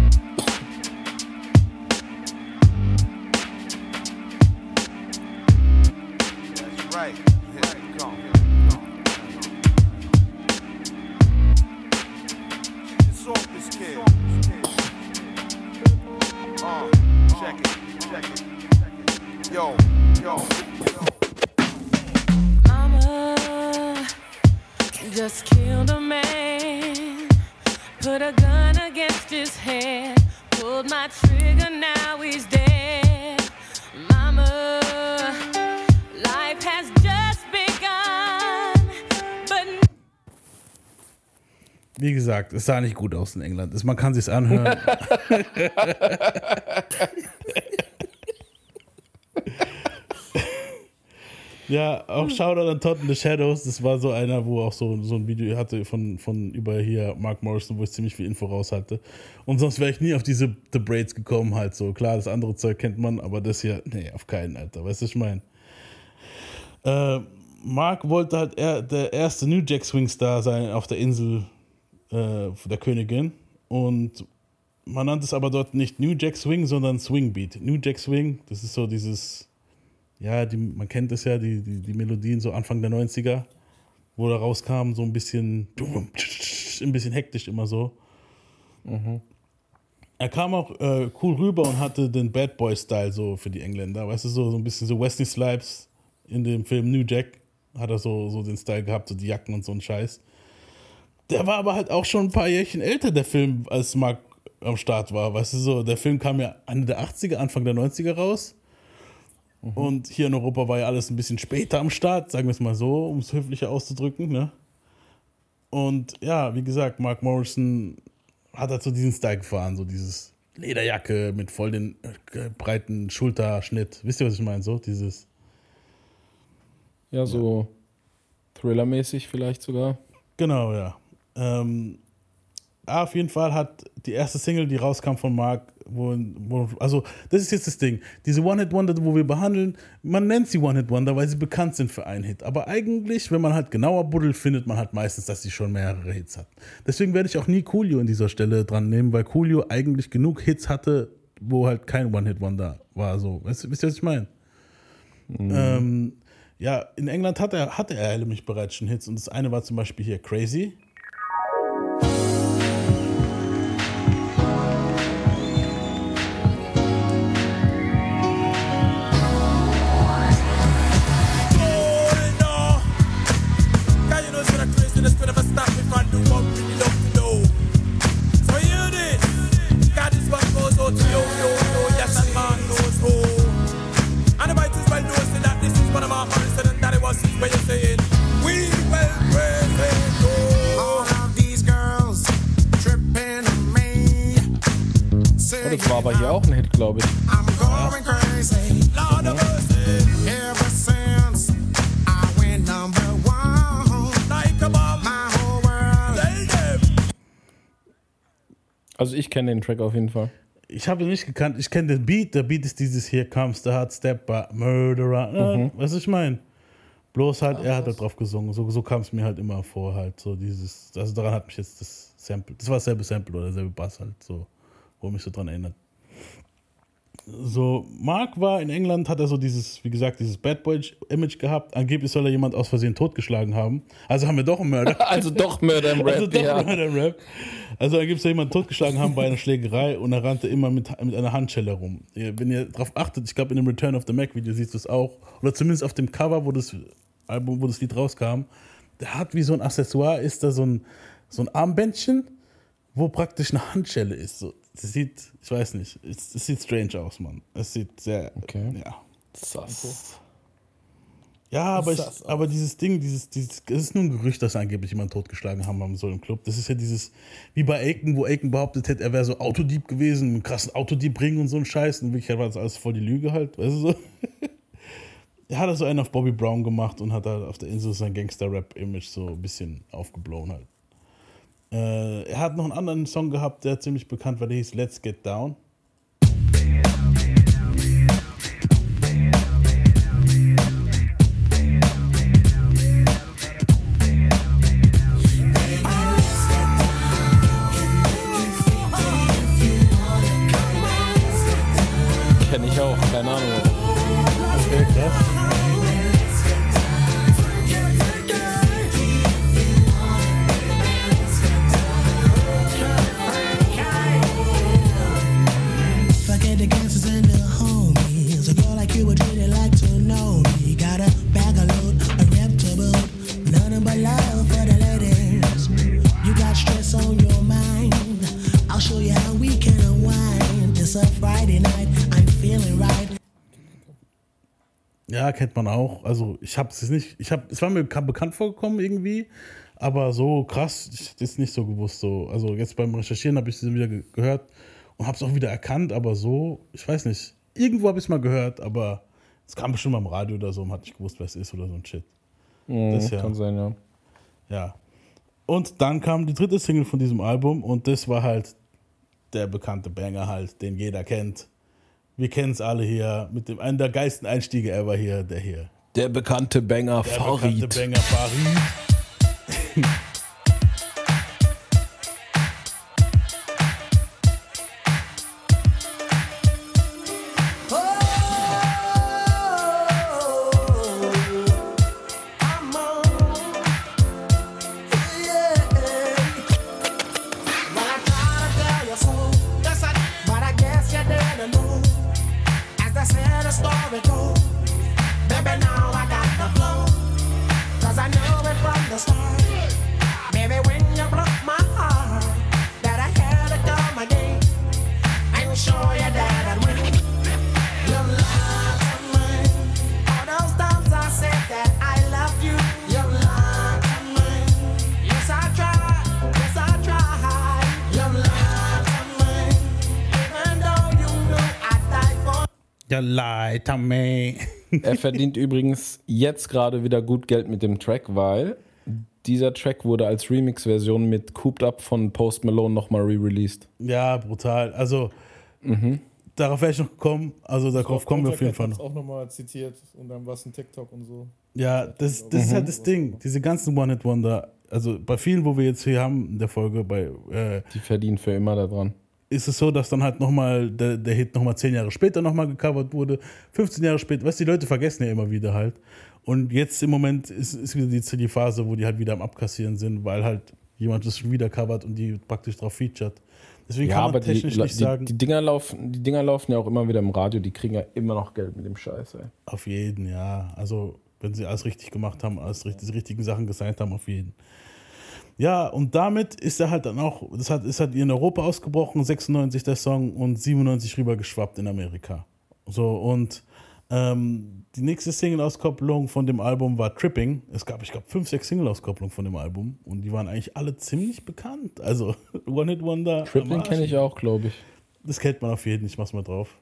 Gesagt, es sah nicht gut aus in England. Man kann sich's anhören. <laughs> ja, auch Shoutout an Todd in the Shadows. Das war so einer, wo auch so, so ein Video hatte von, von über hier Mark Morrison, wo ich ziemlich viel Info raus hatte. Und sonst wäre ich nie auf diese The Braids gekommen, halt so. Klar, das andere Zeug kennt man, aber das hier, nee, auf keinen, Alter. Weißt du, was ich meine? Äh, Mark wollte halt er, der erste New Jack Swing Star sein auf der Insel äh, der Königin. Und man nannte es aber dort nicht New Jack Swing, sondern Swing Beat. New Jack Swing, das ist so dieses, ja, die, man kennt es ja, die, die, die Melodien so Anfang der 90er, wo da rauskam, so ein bisschen, ein bisschen hektisch immer so. Er kam auch äh, cool rüber und hatte den Bad Boy-Style so für die Engländer, weißt du, so, so ein bisschen so Wesley Snipes in dem Film New Jack hat er so, so den Style gehabt, so die Jacken und so ein Scheiß. Der war aber halt auch schon ein paar Jährchen älter, der Film, als Mark am Start war, weißt du so. Der Film kam ja Ende der 80er, Anfang der 90er raus. Und hier in Europa war ja alles ein bisschen später am Start, sagen wir es mal so, um es höflicher auszudrücken, ne? Und ja, wie gesagt, Mark Morrison hat halt so diesen Style gefahren, so dieses Lederjacke mit voll den äh, breiten Schulterschnitt. Wisst ihr, was ich meine? So dieses. Ja, so Thriller-mäßig vielleicht sogar. Genau, ja. Ähm, ah, auf jeden Fall hat die erste Single, die rauskam von Mark, wo, wo, also das ist jetzt das Ding. Diese One-Hit-Wonder, wo wir behandeln, man nennt sie One-Hit-Wonder, weil sie bekannt sind für einen Hit. Aber eigentlich, wenn man halt genauer buddelt, findet man halt meistens, dass sie schon mehrere Hits hat. Deswegen werde ich auch nie Coolio an dieser Stelle dran nehmen, weil Coolio eigentlich genug Hits hatte, wo halt kein One-Hit-Wonder war. So, weißt du, wisst ihr, was ich meine? Ähm, ja, in England hatte er, hatte er nämlich bereits schon Hits und das eine war zum Beispiel hier Crazy. It we will praise it. Oh, das war aber hier auch ein Hit, glaube ich. I'm going crazy. Lord of mercy. Ever since I went number one. Like a bomb. My whole world. Tell them. Also ich kenne den Track auf jeden Fall. Ich habe ihn nicht gekannt. Ich kenne den Beat. Der Beat ist dieses Here Comes the Hard Step by Murderer. Mhm. Was ich meine. Bloß halt, er hat halt drauf gesungen. So, so kam es mir halt immer vor, halt. So dieses, also daran hat mich jetzt das Sample, das war dasselbe Sample oder derselbe Bass halt, so, wo mich so dran erinnert. So, Mark war in England, hat er so dieses, wie gesagt, dieses Bad Boy-Image gehabt. Angeblich soll er jemand aus Versehen totgeschlagen haben. Also haben wir doch einen Mörder. <laughs> Also doch Mörder im <laughs> Rap, Also doch ja. Mörder im Rap. Also angeblich soll jemand totgeschlagen haben bei einer Schlägerei und er rannte immer mit, mit einer Handschelle rum. Wenn ihr darauf achtet, ich glaube in dem Return of the Mac Video siehst du es auch, oder zumindest auf dem Cover, wo das Album, wo das Lied rauskam, der hat wie so ein Accessoire, ist da so ein, so ein Armbändchen, wo praktisch eine Handschelle ist. So, das sieht, ich weiß nicht, es, es sieht strange aus, Mann. Es sieht sehr, ja. Sass. Ja, aber, ich, aber dieses Ding, dieses, dieses, es ist nur ein Gerücht, dass angeblich jemand totgeschlagen haben soll im Club. Das ist ja dieses, wie bei Aiken, wo Aiken behauptet hätte, er wäre so Autodieb gewesen, einen krassen Autodieb bringen und so ein Scheiß. Und in Wirklichkeit war das alles voll die Lüge halt, weißt du so. <laughs> er hat also einen auf Bobby Brown gemacht und hat halt auf der Insel sein Gangster-Rap-Image so ein bisschen aufgeblown halt. Äh, er hat noch einen anderen Song gehabt, der ziemlich bekannt war, der hieß Let's Get Down. Kenne kennt man auch. Also ich habe es nicht, ich habe, es war mir ka- bekannt vorgekommen irgendwie, aber so krass, ich es nicht so gewusst. So, also jetzt beim Recherchieren habe ich sie wieder ge gehört und habe es auch wieder erkannt, aber so, ich weiß nicht. Irgendwo habe ich es mal gehört, aber es kam bestimmt mal im Radio oder so und hat nicht gewusst, wer es ist oder so ein Shit. Mhm, Das ja. Kann sein, ja. Ja. Und dann kam die dritte Single von diesem Album und das war halt der bekannte Banger halt, den jeder kennt. Wir kennen es alle hier, mit dem einen der geilsten Einstiege ever hier, der hier. Der bekannte Banger Der Farid. bekannte Banger Farid. <laughs> leid, me. Er verdient übrigens jetzt gerade wieder gut Geld mit dem Track, weil dieser Track wurde als Remix-Version mit Cooped Up von Post Malone nochmal re-released. Ja, brutal. Also, darauf wäre ich noch gekommen. Also, darauf kommen wir auf jeden Fall Ich noch. auch nochmal zitiert und dann war es ein TikTok und so. Ja, das, das ist halt das Ding. Diese ganzen One-Hit-Wonder, also bei vielen, wo wir jetzt hier haben in der Folge, bei äh, Die verdienen für immer daran. Ist es so, dass dann halt nochmal der, der Hit nochmal zehn Jahre später nochmal gecovert wurde, 15 Jahre später, weißt du, die Leute vergessen ja immer wieder halt. Und jetzt im Moment ist, ist wieder die, die Phase, wo die halt wieder am Abkassieren sind, weil halt jemand das schon wieder covert und die praktisch drauf featured. Deswegen ja, kann man aber die, technisch die, nicht sagen, die, Dinger laufen, die Dinger laufen ja auch immer wieder im Radio, die kriegen ja immer noch Geld mit dem Scheiß, ey. auf jeden, ja. Also, wenn sie alles richtig gemacht haben, alles richtig, die richtigen Sachen gesigned haben, auf jeden. Ja, und damit ist er halt dann auch, das hat, ist halt in Europa ausgebrochen, 96 der Song und 97 rübergeschwappt in Amerika. So, und ähm, die nächste Single-Auskopplung von dem Album war Tripping. Es gab, ich glaube, fünf, sechs Single-Auskopplungen von dem Album und die waren eigentlich alle ziemlich bekannt. Also, <laughs> One Hit Wonder. Tripping kenne ich auch, glaube ich. Das kennt man auf jeden, ich mach's mal drauf.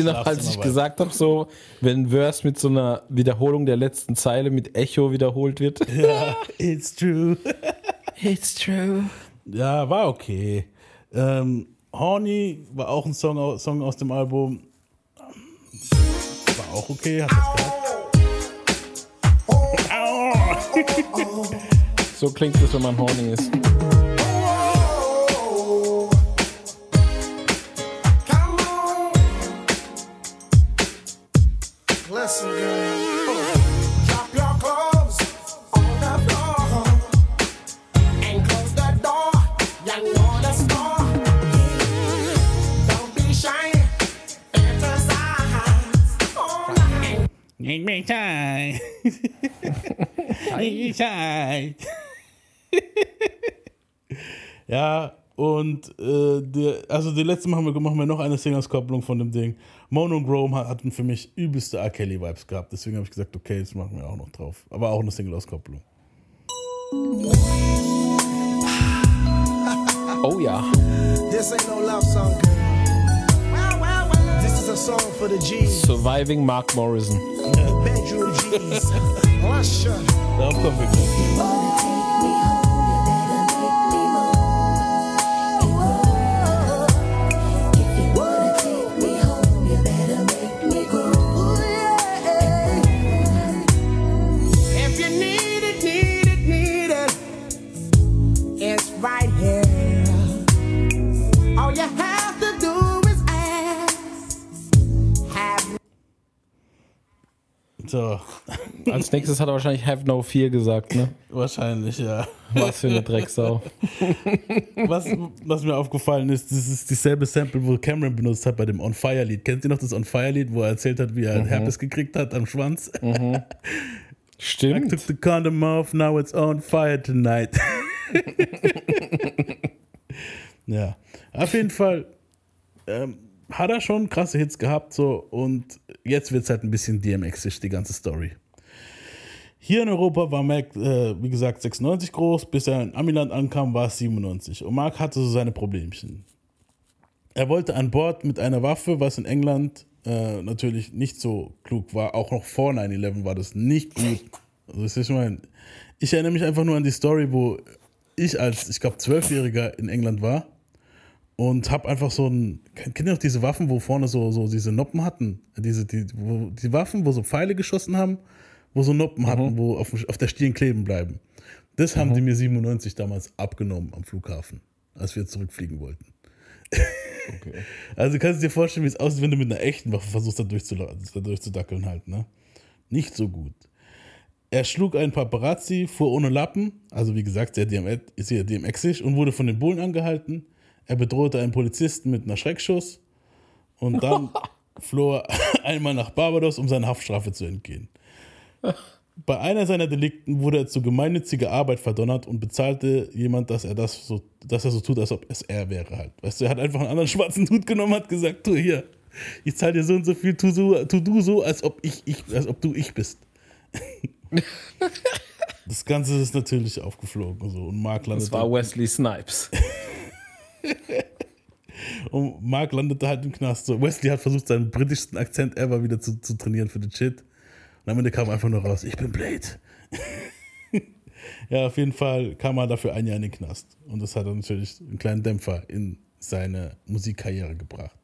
Du noch, als ich gesagt habe, so, wenn Verse mit so einer Wiederholung der letzten Zeile mit Echo wiederholt wird? <laughs> Ja, it's true. It's true. Ja, war okay. Ähm, Horny war auch ein Song, Song aus dem Album. War auch okay. Hast du's gehört? So klingt es, wenn man horny ist. Listen, girl. Drop your clothes on the floor and close the door. You know the score. Don't be shy. Exercise. Night. Make me shy. <laughs> Make me shy. ja, und äh, der, also die letzte machen wir, machen wir noch eine Singles-Kopplung von dem Ding. Monochrome hat, hatten für mich übelste R. Kelly-Vibes gehabt. Deswegen habe ich gesagt, okay, das machen wir auch noch drauf. Aber auch eine Single-Auskopplung. Oh ja. This ain't no love song, girl. This is a song for the G's, Surviving Mark Morrison. bedroom G's. Darauf kommen wir gleich. So. <laughs> Als nächstes hat er wahrscheinlich Have No Fear gesagt, ne? Wahrscheinlich, ja. Was für eine Drecksau. <laughs> Was, was mir aufgefallen ist, das ist dieselbe Sample, wo Cameron benutzt hat bei dem On Fire Lied. Kennt ihr noch das On Fire Lied, wo er erzählt hat, wie er Mhm. Herpes gekriegt hat am Schwanz? <laughs> Stimmt. I took the condom off, now it's on fire tonight. ja, auf jeden Fall ähm, hat er schon krasse Hits gehabt so und jetzt wird es halt ein bisschen DMX-isch, die ganze Story. Hier in Europa war Mac, äh, wie gesagt, 96 groß, bis er in Amiland ankam, war es 97. Und Mark hatte so seine Problemchen. Er wollte an Bord mit einer Waffe, was in England äh, natürlich nicht so klug war. Auch noch vor 9-11 war das nicht gut. Also, das ist, ich, mein, ich erinnere mich einfach nur an die Story, wo ich als, ich glaube, Zwölfjähriger in England war und habe einfach so ein, kennt ihr noch diese Waffen, wo vorne so, so diese Noppen hatten? Diese, die, wo, die Waffen, wo so Pfeile geschossen haben, wo so Noppen hatten, wo auf, auf der Stirn kleben bleiben. Das haben die mir 97 damals abgenommen am Flughafen, als wir zurückfliegen wollten. <laughs> Also kannst du dir vorstellen, wie es aussieht, wenn du mit einer echten Waffe versuchst, da, durchzudackeln halt, ne? Nicht so gut. Er schlug einen Paparazzi, fuhr ohne Lappen, also wie gesagt, sehr DMX-isch und wurde von den Bullen angehalten. Er bedrohte einen Polizisten mit einer Schreckschuss und dann <laughs> floh er <laughs> einmal nach Barbados, um seiner Haftstrafe zu entgehen. Bei einer seiner Delikten wurde er zu gemeinnütziger Arbeit verdonnert und bezahlte jemand, dass er das so, dass er so tut, als ob es er wäre halt. Weißt du, er hat einfach einen anderen schwarzen Hut genommen, hat gesagt, tu hier, ich zahle dir so und so viel, tu, so, tu du so, als ob ich, ich, als ob du ich bist. <laughs> das Ganze ist natürlich aufgeflogen so und Mark landete. Das war Wesley Snipes. <laughs> Und Mark landete halt im Knast. So, Wesley hat versucht, seinen britischsten Akzent ever wieder zu, zu trainieren für den Shit. Und am Ende kam einfach nur raus, ich bin Blade. <laughs> ja, auf jeden Fall kam er dafür ein Jahr in den Knast. Und das hat dann natürlich einen kleinen Dämpfer in seine Musikkarriere gebracht.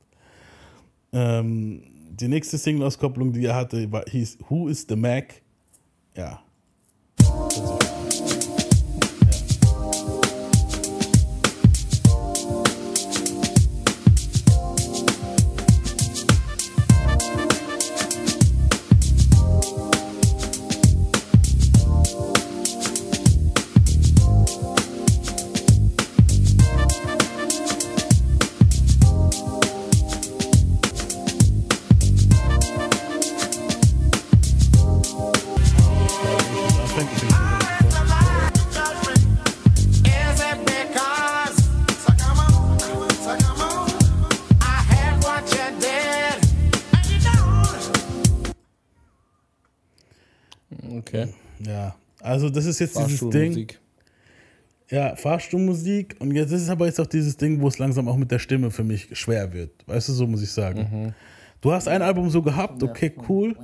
Ähm, die nächste Single-Auskopplung, die er hatte, war, hieß Who is the Mac? Ja. Is also das ist jetzt dieses Ding. Fahrstuhlmusik. Ja, Fahrstuhlmusik. Und jetzt ist es aber jetzt auch dieses Ding, wo es langsam auch mit der Stimme für mich schwer wird. Weißt du, so muss ich sagen. Du hast ein Album so gehabt, okay, cool.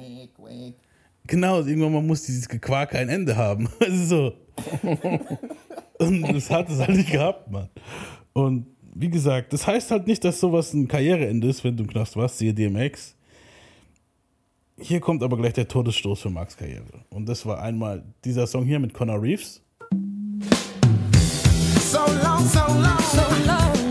Genau, irgendwann mal muss dieses Gequake ein Ende haben. <laughs> Also so. <laughs> Und das hat es halt nicht gehabt, Mann. Und wie gesagt, das heißt halt nicht, dass sowas ein Karriereende ist, wenn du im Knast warst, siehe DMX. Hier kommt aber gleich der Todesstoß für Marks Karriere. Und das war einmal dieser Song hier mit Connor Reeves. So long, so long, so long.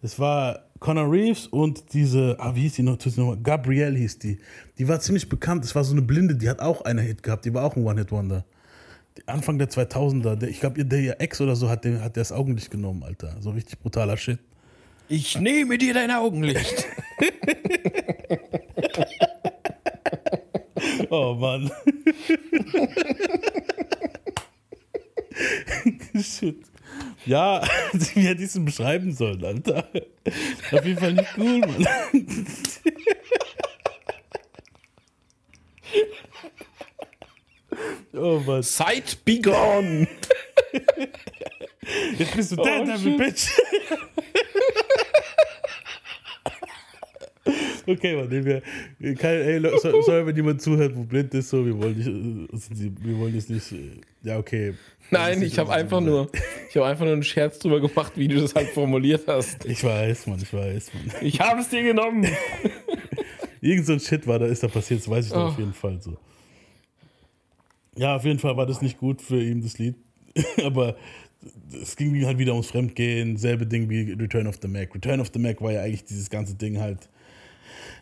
Das war Connor Reeves und diese, ah, wie hieß die noch? Gabrielle hieß die. Die war ziemlich bekannt. Das war so eine Blinde, die hat auch einen Hit gehabt. Die war auch ein One-Hit-Wonder. Anfang der 2000er. Der, ich glaube, der ihr Ex oder so hat, den, hat der das Augenlicht genommen, Alter. So richtig brutaler Shit. Ich nehme dir dein Augenlicht. <laughs> Oh Mann. <laughs> Shit. Ja, <laughs> wie hätte ich es beschreiben sollen, Alter? Auf jeden Fall nicht cool, Mann. <laughs> Oh Mann. Sight be gone. Jetzt bist du Oh, der shit. Bitch. <laughs> Okay, man, nehmen wir. Kein, ey, Leute, so- sorry, wenn jemand zuhört, wo blind ist, so, wir wollen nicht, äh, wir wollen jetzt nicht. äh, Ja, okay. Nein, ich habe einfach nur, ich habe einfach nur einen Scherz drüber gemacht, wie du das halt formuliert hast. Ich weiß, Mann, ich weiß, Mann. Ich habe es dir genommen. <laughs> Irgend so ein Shit war da, ist da passiert, das weiß ich Oh. auf jeden Fall so. Ja, auf jeden Fall war das nicht gut für ihn, das Lied. <laughs> Aber es ging halt wieder ums Fremdgehen, selbe Ding wie Return of the Mac. Return of the Mac war ja eigentlich dieses ganze Ding halt.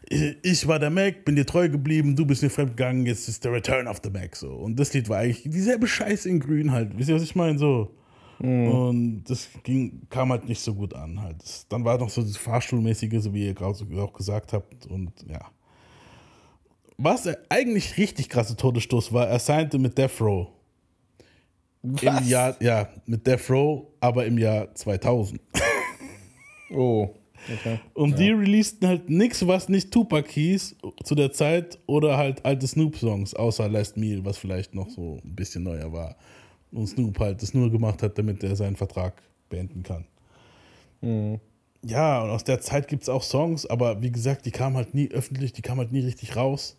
Ich ich war der Mac, bin dir treu geblieben, du bist mir fremdgegangen, jetzt ist der Return of the Mac so. Und das Lied war eigentlich dieselbe Scheiße in Grün halt. Wisst ihr, was ich meine? So. Und das ging, kam halt nicht so gut an halt. Das, dann war noch so das Fahrstuhlmäßige, so wie ihr gerade auch gesagt habt. Und ja. Was eigentlich richtig krasse Todesstoß war, er signte mit Death Row. Im Was? Jahr, ja, mit Death Row, aber im Jahr 2000. Oh, okay. Und die releasten halt nichts, was nicht Tupac hieß zu der Zeit oder halt alte Snoop-Songs, außer Last Meal, was vielleicht noch so ein bisschen neuer war. Und Snoop halt das nur gemacht hat, damit er seinen Vertrag beenden kann. Ja, und aus der Zeit gibt es auch Songs, aber wie gesagt, die kamen halt nie öffentlich, die kamen halt nie richtig raus.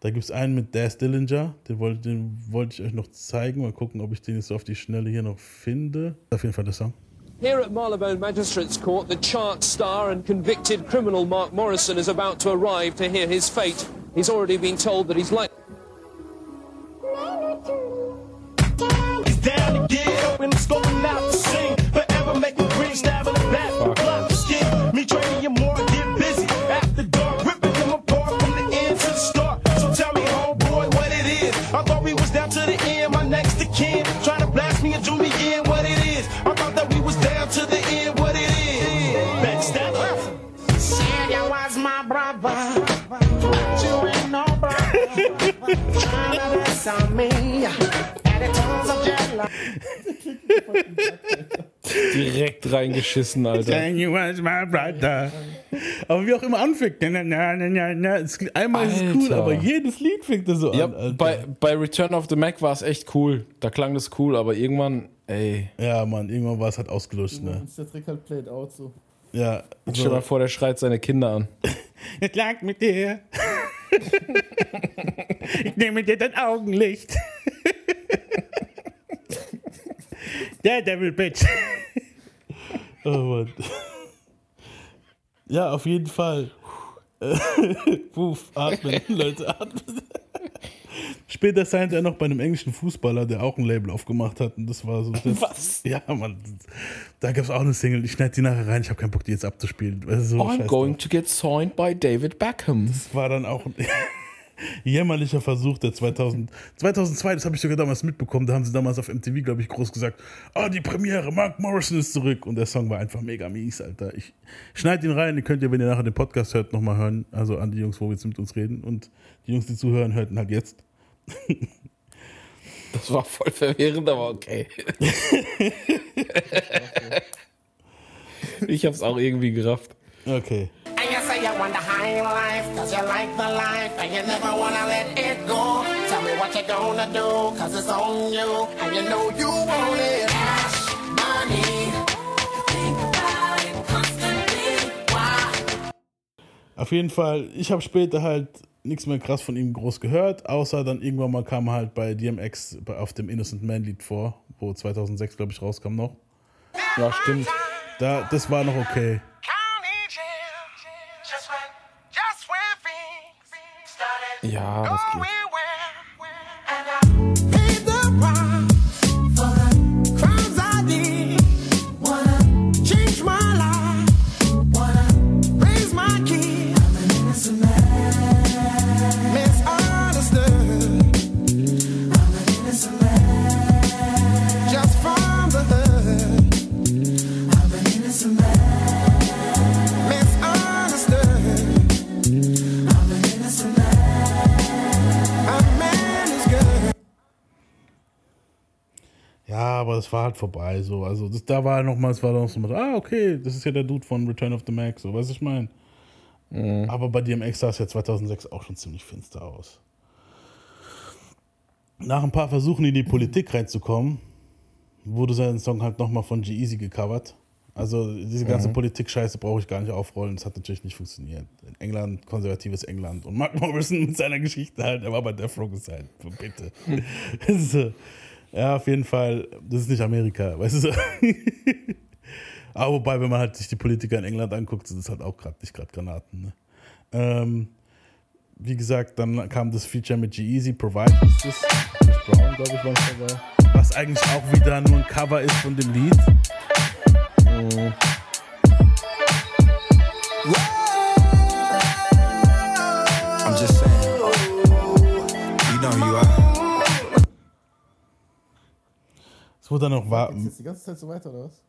Da gibt es einen mit Daz Dillinger, den wollte den wollte ich euch noch zeigen. Mal gucken, ob ich den jetzt so auf die Schnelle hier noch finde. Auf jeden Fall der Song. Here at Marylebone Magistrates Court, the chart star and convicted criminal Mark Morrison is about to arrive to hear his fate. He's already been told that he's like. Down it's going out Direkt reingeschissen, Alter. Aber wie auch immer klingt- Einmal ist es cool, aber jedes Lied fängt das so Ja, an. Alter. bei, bei Return of the Mac war es echt cool. Da klang das cool, aber irgendwann, ey. Ja, Mann, irgendwann war es halt ausgelöscht, ne? Ist der Trick halt played out so. Ja. Stell dir mal vor, der schreit seine Kinder an. <laughs> Es lag mit dir. Ich nehme dir dein Augenlicht. Der Devil Bitch. oh Mann. Ja, auf jeden Fall. <laughs> Puff, atmen, Leute, atmen. Später signte er noch bei einem englischen Fußballer, der auch ein Label aufgemacht hat. Und das war so. Das, Was? Ja, Mann. Da gab es auch eine Single. Ich schneide die nachher rein. Ich habe keinen Bock, die jetzt abzuspielen. So I'm going to get signed by David Beckham. Das war dann auch ein <laughs> jämmerlicher Versuch der 2000, 2002, das habe ich sogar damals mitbekommen, da haben sie damals auf MTV, glaube ich, groß gesagt, ah, die Premiere, Mark Morrison ist zurück und der Song war einfach mega mies, Alter. Ich schneide ihn rein, den könnt ihr, wenn ihr nachher den Podcast hört, nochmal hören, also an die Jungs, wo wir jetzt mit uns reden und die Jungs, die zuhören, hörten halt jetzt. Das war voll verwirrend, aber okay. ich hab's auch irgendwie gerafft. Okay. You say you want the high life, cause you like the life, and you never wanna let it go. Tell me what you gonna do, cause it's on you, and you know you want it. Cash, money? Auf jeden Fall, ich habe später halt nichts mehr krass von ihm groß gehört, außer dann irgendwann mal kam er halt bei DMX auf dem Innocent Man Lied vor, wo 2006, glaube ich, rauskam noch. Ja, stimmt. Da, das war noch okay. Ja, das geht. Aber das war halt vorbei so. Also das, da war noch mal, es war noch so, ah, okay, das ist ja der Dude von Return of the Mac, so, was ich meine. Aber bei DMX sah es ja 2006 auch schon ziemlich finster aus. Nach ein paar Versuchen in die Politik reinzukommen, wurde sein Song halt nochmal von G-Eazy gecovert. Also diese ganze Mhm. Politik-Scheiße brauche ich gar nicht aufrollen. Das hat natürlich nicht funktioniert. In England, konservatives England. Und Mark Morrison mit seiner Geschichte halt, er war bei Death Row gesigned. Bitte. <laughs> so. Ja, auf jeden Fall, das ist nicht Amerika, <laughs> weißt du. Aber wobei, wenn man halt sich die Politiker in England anguckt, sind das halt auch gerade nicht gerade Granaten. Ne? Ähm, wie gesagt, dann kam das Feature mit G-Eazy, Provide ist das. Brown, glaube ich, war es dabei. Was eigentlich auch wieder nur ein Cover ist von dem Lied. Es wurde dann noch war. Geht's jetzt die ganze Zeit so weiter, oder was?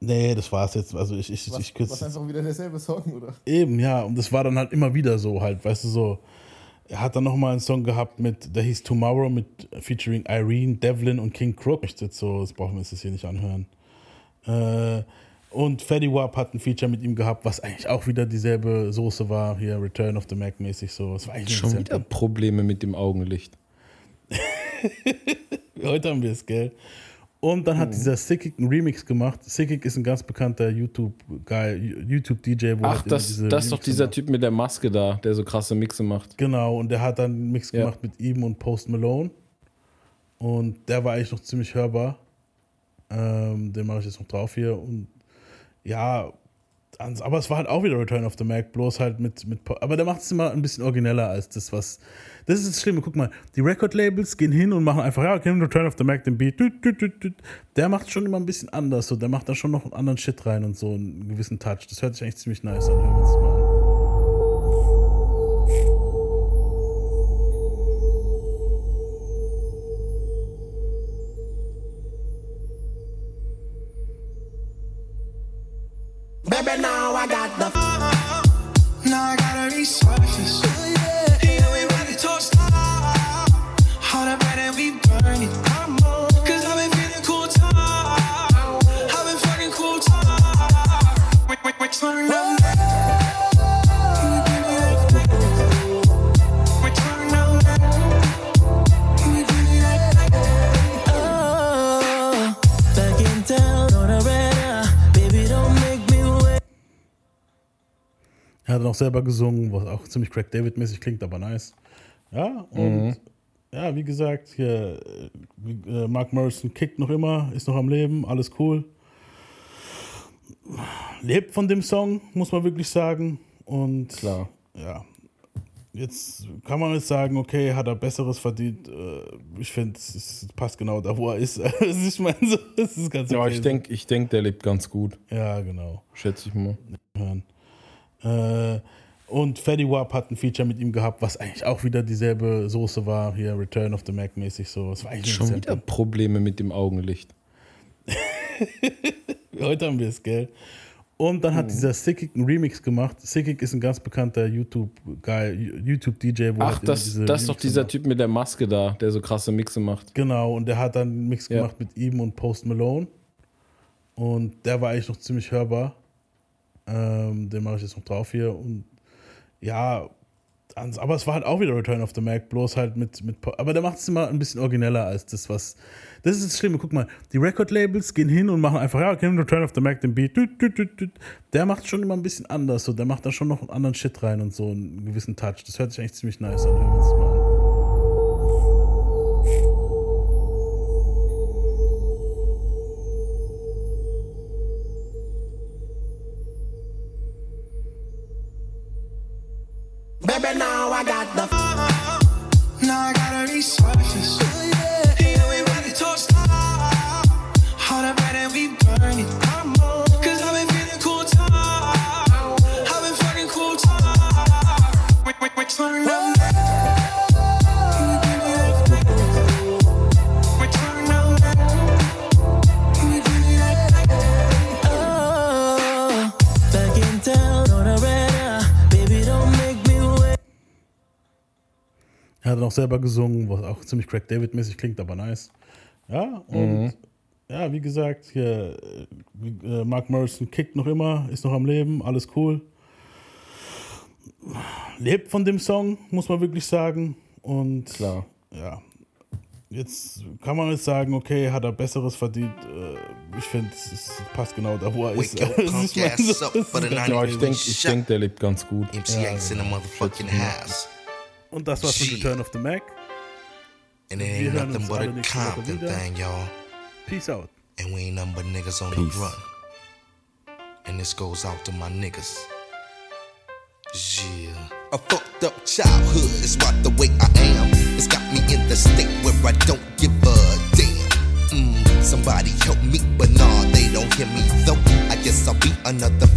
Nee, das war's jetzt. Also ich, ich, Was, ich kürze was einfach wieder derselbe Song, oder? Eben, ja. Und das war dann halt immer wieder so halt, weißt du, so. Er hat dann nochmal einen Song gehabt mit, der hieß Tomorrow mit featuring Irene, Devlin und King Crook. Echt jetzt so, das brauchen wir uns jetzt hier nicht anhören. Äh, und Fetty Wap hat ein Feature mit ihm gehabt, was eigentlich auch wieder dieselbe Soße war, hier Return of the Mac mäßig so. Das war eigentlich Schon wieder Probleme mit dem Augenlicht. <laughs> Heute haben wir es, gell? Und dann hat dieser Sickig einen Remix gemacht. Sickig ist ein ganz bekannter YouTube-Guy, YouTube-DJ. wo Ach, halt das, das ist doch dieser macht. Typ mit der Maske da, der so krasse Mixe macht. Genau, und der hat dann einen Mix Ja. gemacht mit ihm und Post Malone. Und der war eigentlich noch ziemlich hörbar. Ähm, den mache ich jetzt noch drauf hier. Und ja, aber es war halt auch wieder Return of the Mac, bloß halt mit. mit aber der macht es immer ein bisschen origineller als das, was. Das ist das Schlimme. Guck mal, die Record-Labels gehen hin und machen einfach, ja, okay, Return of the Mac, den Beat. Der macht schon immer ein bisschen anders. So. Der macht da schon noch einen anderen Shit rein und so einen gewissen Touch. Das hört sich eigentlich ziemlich nice an. Hören wir uns mal an. Er hat auch selber gesungen, was auch ziemlich Craig David-mäßig klingt, aber nice. Ja, und Mhm. ja, wie gesagt, hier, äh, Mark Morrison kickt noch immer, ist noch am Leben, alles cool. Lebt von dem Song, muss man wirklich sagen. Und Klar. ja, jetzt kann man jetzt sagen, okay, hat er Besseres verdient. Äh, Ich finde, es passt genau da, wo er ist. <laughs> Ich meine, so, es ist ganz Ja, okay ich so. denke, ich denk, der lebt ganz gut. Ja, genau. Schätze ich mal. hören. Äh, und Fetty Wap hat ein Feature mit ihm gehabt, was eigentlich auch wieder dieselbe Soße war, hier Return of the Mac mäßig so. Das war eigentlich Schon wieder Probleme mit dem Augenlicht. <laughs> Heute haben wir es, gell? Und dann Mhm. hat dieser Sickig einen Remix gemacht. Sickig ist ein ganz bekannter YouTube-Guy, YouTube-DJ, Ach, halt das, das ist doch dieser macht. Typ mit der Maske da, der so krasse Mixe macht. Genau, und der hat dann einen Mix Ja. gemacht mit ihm und Post Malone. Und der war eigentlich noch ziemlich hörbar. Ähm, den mache ich jetzt noch drauf hier. Und ja, aber es war halt auch wieder Return of the Mac, bloß halt mit. mit aber der macht es immer ein bisschen origineller als das, was. Das ist das Schlimme. Guck mal, die Record-Labels gehen hin und machen einfach, ja, okay, Return of the Mac, den Beat. Tüt, tüt, tüt. Der macht schon immer ein bisschen anders. So. Der macht da schon noch einen anderen Shit rein und so einen gewissen Touch. Das hört sich eigentlich ziemlich nice an. Wir uns das mal. Selber gesungen, was auch ziemlich Craig David-mäßig klingt, aber nice. Ja, und Mhm. ja, wie gesagt, hier, äh, Mark Morrison kickt noch immer, ist noch am Leben, alles cool. Lebt von dem Song, muss man wirklich sagen. Und Klar. ja, jetzt kann man jetzt sagen, okay, hat er Besseres verdient. Äh, ich finde, es passt genau da, wo er ist. Wake <laughs> your Das punk ist mein- ass up for the das ist Ja, ich denke, ich denk, der lebt ganz gut. MCX in the motherfucking house. Und das war's mit Shit. Return of the Mac. And it Wir ain't hören nothing but a nächste Woche Compton thing, y'all. Peace out. And we ain't nothing but niggas on Peace. the run. And this goes out to my niggas. Yeah. A fucked up childhood is why the way I am. It's got me in the state where I don't give a damn. Mm, somebody help me, but nah, they don't hear me though. I guess I'll be another victim.